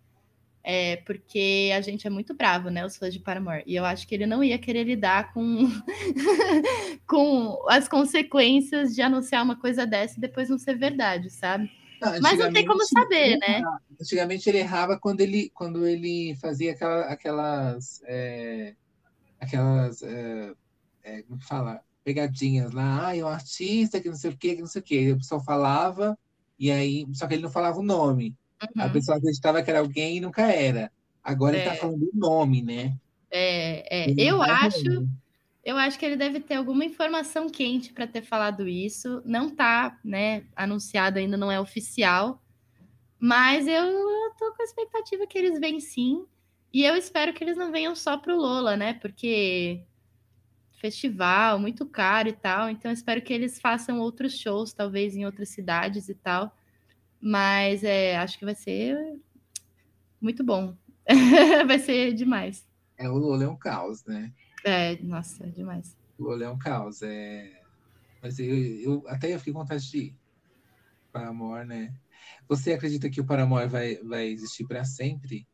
Speaker 2: É, porque a gente é muito bravo, né, os fãs de Paramore. E eu acho que ele não ia querer lidar com, com as consequências de anunciar uma coisa dessa e depois não ser verdade, sabe? Não, Mas não tem como saber, né?
Speaker 1: Antigamente ele errava quando ele, quando ele fazia aquela, aquelas. É, aquelas. É, é, como que fala? Pegadinhas lá. Ah, é um artista que não sei o quê, que não sei o quê. O pessoal falava, e aí. Só que ele não falava o nome. Uhum. A pessoa acreditava que era alguém e nunca era. Agora é. ele tá é. falando o nome, né?
Speaker 2: É, é. eu acho. Eu acho que ele deve ter alguma informação quente para ter falado isso. Não tá, né, anunciado ainda, não é oficial. Mas eu, tô com a expectativa que eles vêm sim. E eu espero que eles não venham só pro Lola, né? Porque festival, muito caro e tal. Então, eu espero que eles façam outros shows, talvez em outras cidades e tal. Mas é, acho que vai ser muito bom. vai ser demais.
Speaker 1: É, o Lola é um caos, né?
Speaker 2: É, nossa, é demais.
Speaker 1: O Lola é um caos. É... Mas eu, eu até eu fiquei com vontade de ir. Paramore, né? Você acredita que o Paramore vai, vai existir para sempre?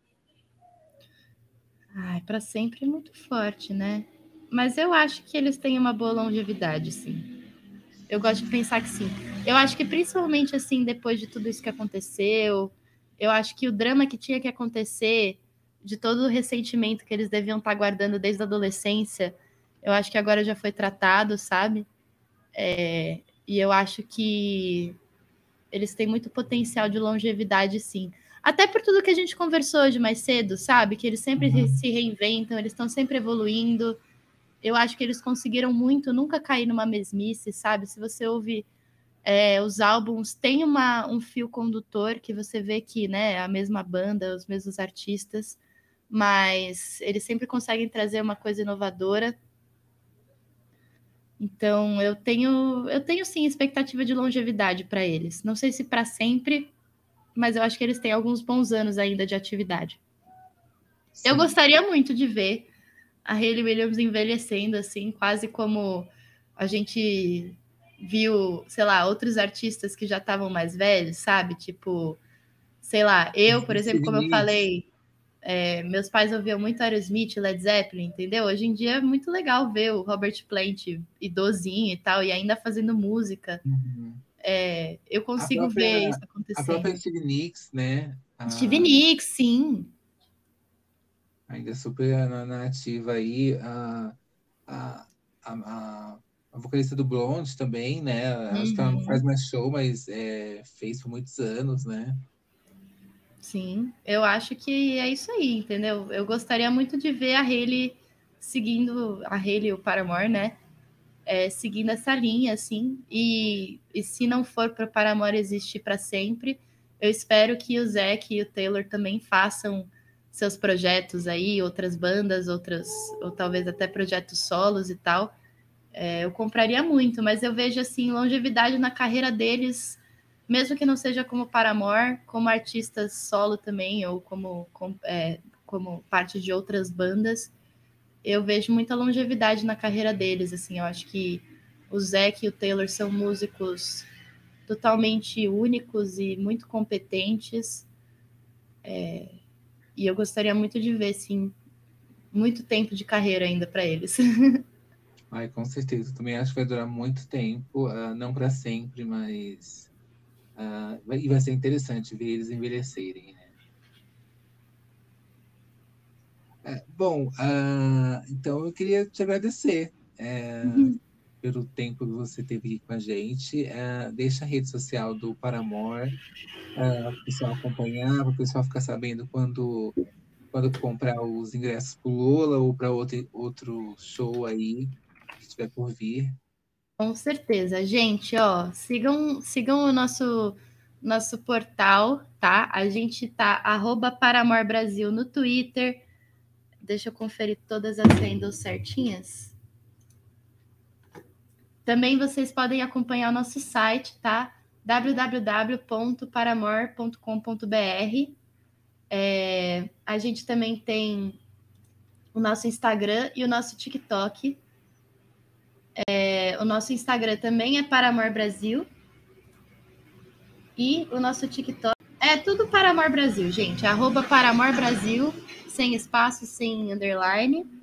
Speaker 2: Ai, para sempre é muito forte, né? Mas eu acho que eles têm uma boa longevidade, sim. Eu gosto de pensar que sim. Eu acho que principalmente assim, depois de tudo isso que aconteceu, eu acho que o drama que tinha que acontecer, de todo o ressentimento que eles deviam estar guardando desde a adolescência, eu acho que agora já foi tratado, sabe? É, e eu acho que eles têm muito potencial de longevidade, sim. Até por tudo que a gente conversou hoje mais cedo, sabe? Que eles sempre uhum. se reinventam, eles estão sempre evoluindo eu acho que eles conseguiram muito nunca cair numa mesmice, sabe? Se você ouve é, os álbuns, tem uma, um fio condutor que você vê que né, é a mesma banda, os mesmos artistas, mas eles sempre conseguem trazer uma coisa inovadora. Então, eu tenho, eu tenho sim expectativa de longevidade para eles. Não sei se para sempre, mas eu acho que eles têm alguns bons anos ainda de atividade. Sim. Eu gostaria muito de ver a Hayley Williams envelhecendo, assim, quase como a gente viu, sei lá, outros artistas que já estavam mais velhos, sabe? Tipo, sei lá, eu, por exemplo, como eu falei, é, meus pais ouviam muito Aerosmith, Led Zeppelin, entendeu? Hoje em dia é muito legal ver o Robert Plant idosinho e tal, e ainda fazendo música. Uhum. É, eu consigo própria, ver isso acontecendo. A própria
Speaker 1: Stevie Nicks, né?
Speaker 2: A... Stevie Nicks, sim
Speaker 1: ainda super na, ativa aí. A, a, a, a, vocalista do Blonde também, né? Uhum. Acho que ela não uhum. faz mais show, mas é, fez por muitos anos, né?
Speaker 2: Sim, eu acho que é isso aí, entendeu? Eu gostaria muito de ver a Hayley seguindo, a Hayley, o Paramore, né? É, seguindo essa linha, assim, e, e se não for para o Paramore existir para sempre, eu espero que o Zac e o Taylor também façam seus projetos aí, outras bandas, outras, ou talvez até projetos solos e tal, é, eu compraria muito, mas eu vejo assim longevidade na carreira deles, mesmo que não seja como Paramore, como artistas solo também, ou como, como, é, como parte de outras bandas, eu vejo muita longevidade na carreira deles, assim, eu acho que o Zac e o Taylor são músicos totalmente únicos e muito competentes, é, e eu gostaria muito de ver, sim, muito tempo de carreira ainda para eles.
Speaker 1: Ai, com certeza. Também acho que vai durar muito tempo, uh, não para sempre, mas. Uh, e vai ser interessante ver eles envelhecerem, né? É, bom, uh, então eu queria te agradecer é, uhum. Pelo tempo que você teve aqui com a gente. É, deixa a rede social do Paramore para o pessoal acompanhar, para o pessoal ficar sabendo quando, quando comprar os ingressos para o Lola ou para outro, outro show aí que estiver por vir.
Speaker 2: Com certeza. Gente, ó, sigam, sigam o nosso, nosso portal, tá? A gente tá arroba Paramor Brasil no Twitter. Deixa eu conferir todas as handles certinhas. Também vocês podem acompanhar o nosso site, tá? www.paramor.com.br. É, a gente também tem o nosso Instagram e o nosso TikTok. É, o nosso Instagram também é Paramor Brasil. E o nosso TikTok é tudo Paramor Brasil, gente. Arroba Paramor Brasil, sem espaço, sem underline.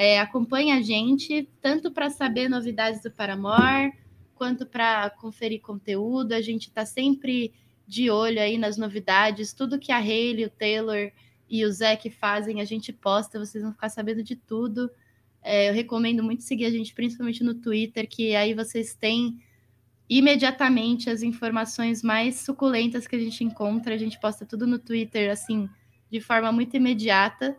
Speaker 2: É, acompanhe a gente, tanto para saber novidades do Paramor, quanto para conferir conteúdo. A gente está sempre de olho aí nas novidades, tudo que a Hayley, o Taylor e o Zac fazem, a gente posta, vocês vão ficar sabendo de tudo. É, eu recomendo muito seguir a gente, principalmente no Twitter, que aí vocês têm imediatamente as informações mais suculentas que a gente encontra. A gente posta tudo no Twitter, assim, de forma muito imediata.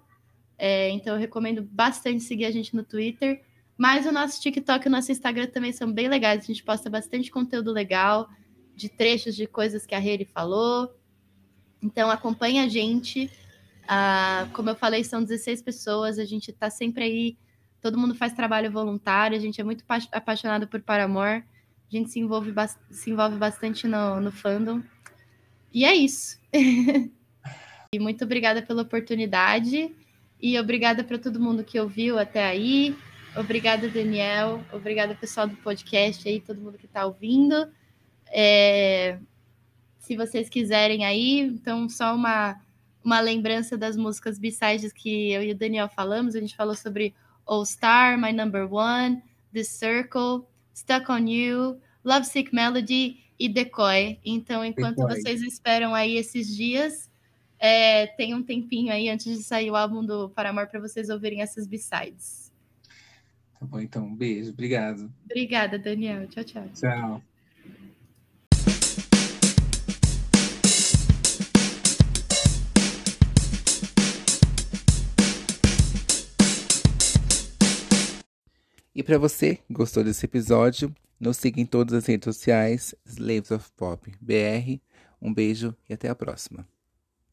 Speaker 2: É, então, eu recomendo bastante seguir a gente no Twitter. Mas o nosso TikTok e o nosso Instagram também são bem legais. A gente posta bastante conteúdo legal, de trechos de coisas que a Reri falou. Então, acompanha a gente. Ah, como eu falei, são 16 pessoas. A gente está sempre aí Todo mundo faz trabalho voluntário, a gente é muito apaixonado por Paramore, a gente se envolve, se envolve bastante no, no fandom. E é isso. e muito obrigada pela oportunidade e obrigada para todo mundo que ouviu até aí. Obrigada, Daniel. Obrigada, pessoal do podcast aí, todo mundo que está ouvindo. É... Se vocês quiserem aí, então só uma, uma lembrança das músicas B-sides que eu e o Daniel falamos. A gente falou sobre All Star, My Number One, The Circle, Stuck on You, Lovesick Melody e Decoy. Então, enquanto Decoy. vocês esperam aí esses dias, é, tem um tempinho aí antes de sair o álbum do Paramore para vocês ouvirem essas B-sides.
Speaker 1: Tá bom, então, um beijo, obrigado.
Speaker 2: Obrigada, Daniel. Tchau, tchau.
Speaker 1: Tchau. E para você que gostou desse episódio, nos siga em todas as redes sociais, Slaves of Pop BR. Um beijo e até a próxima.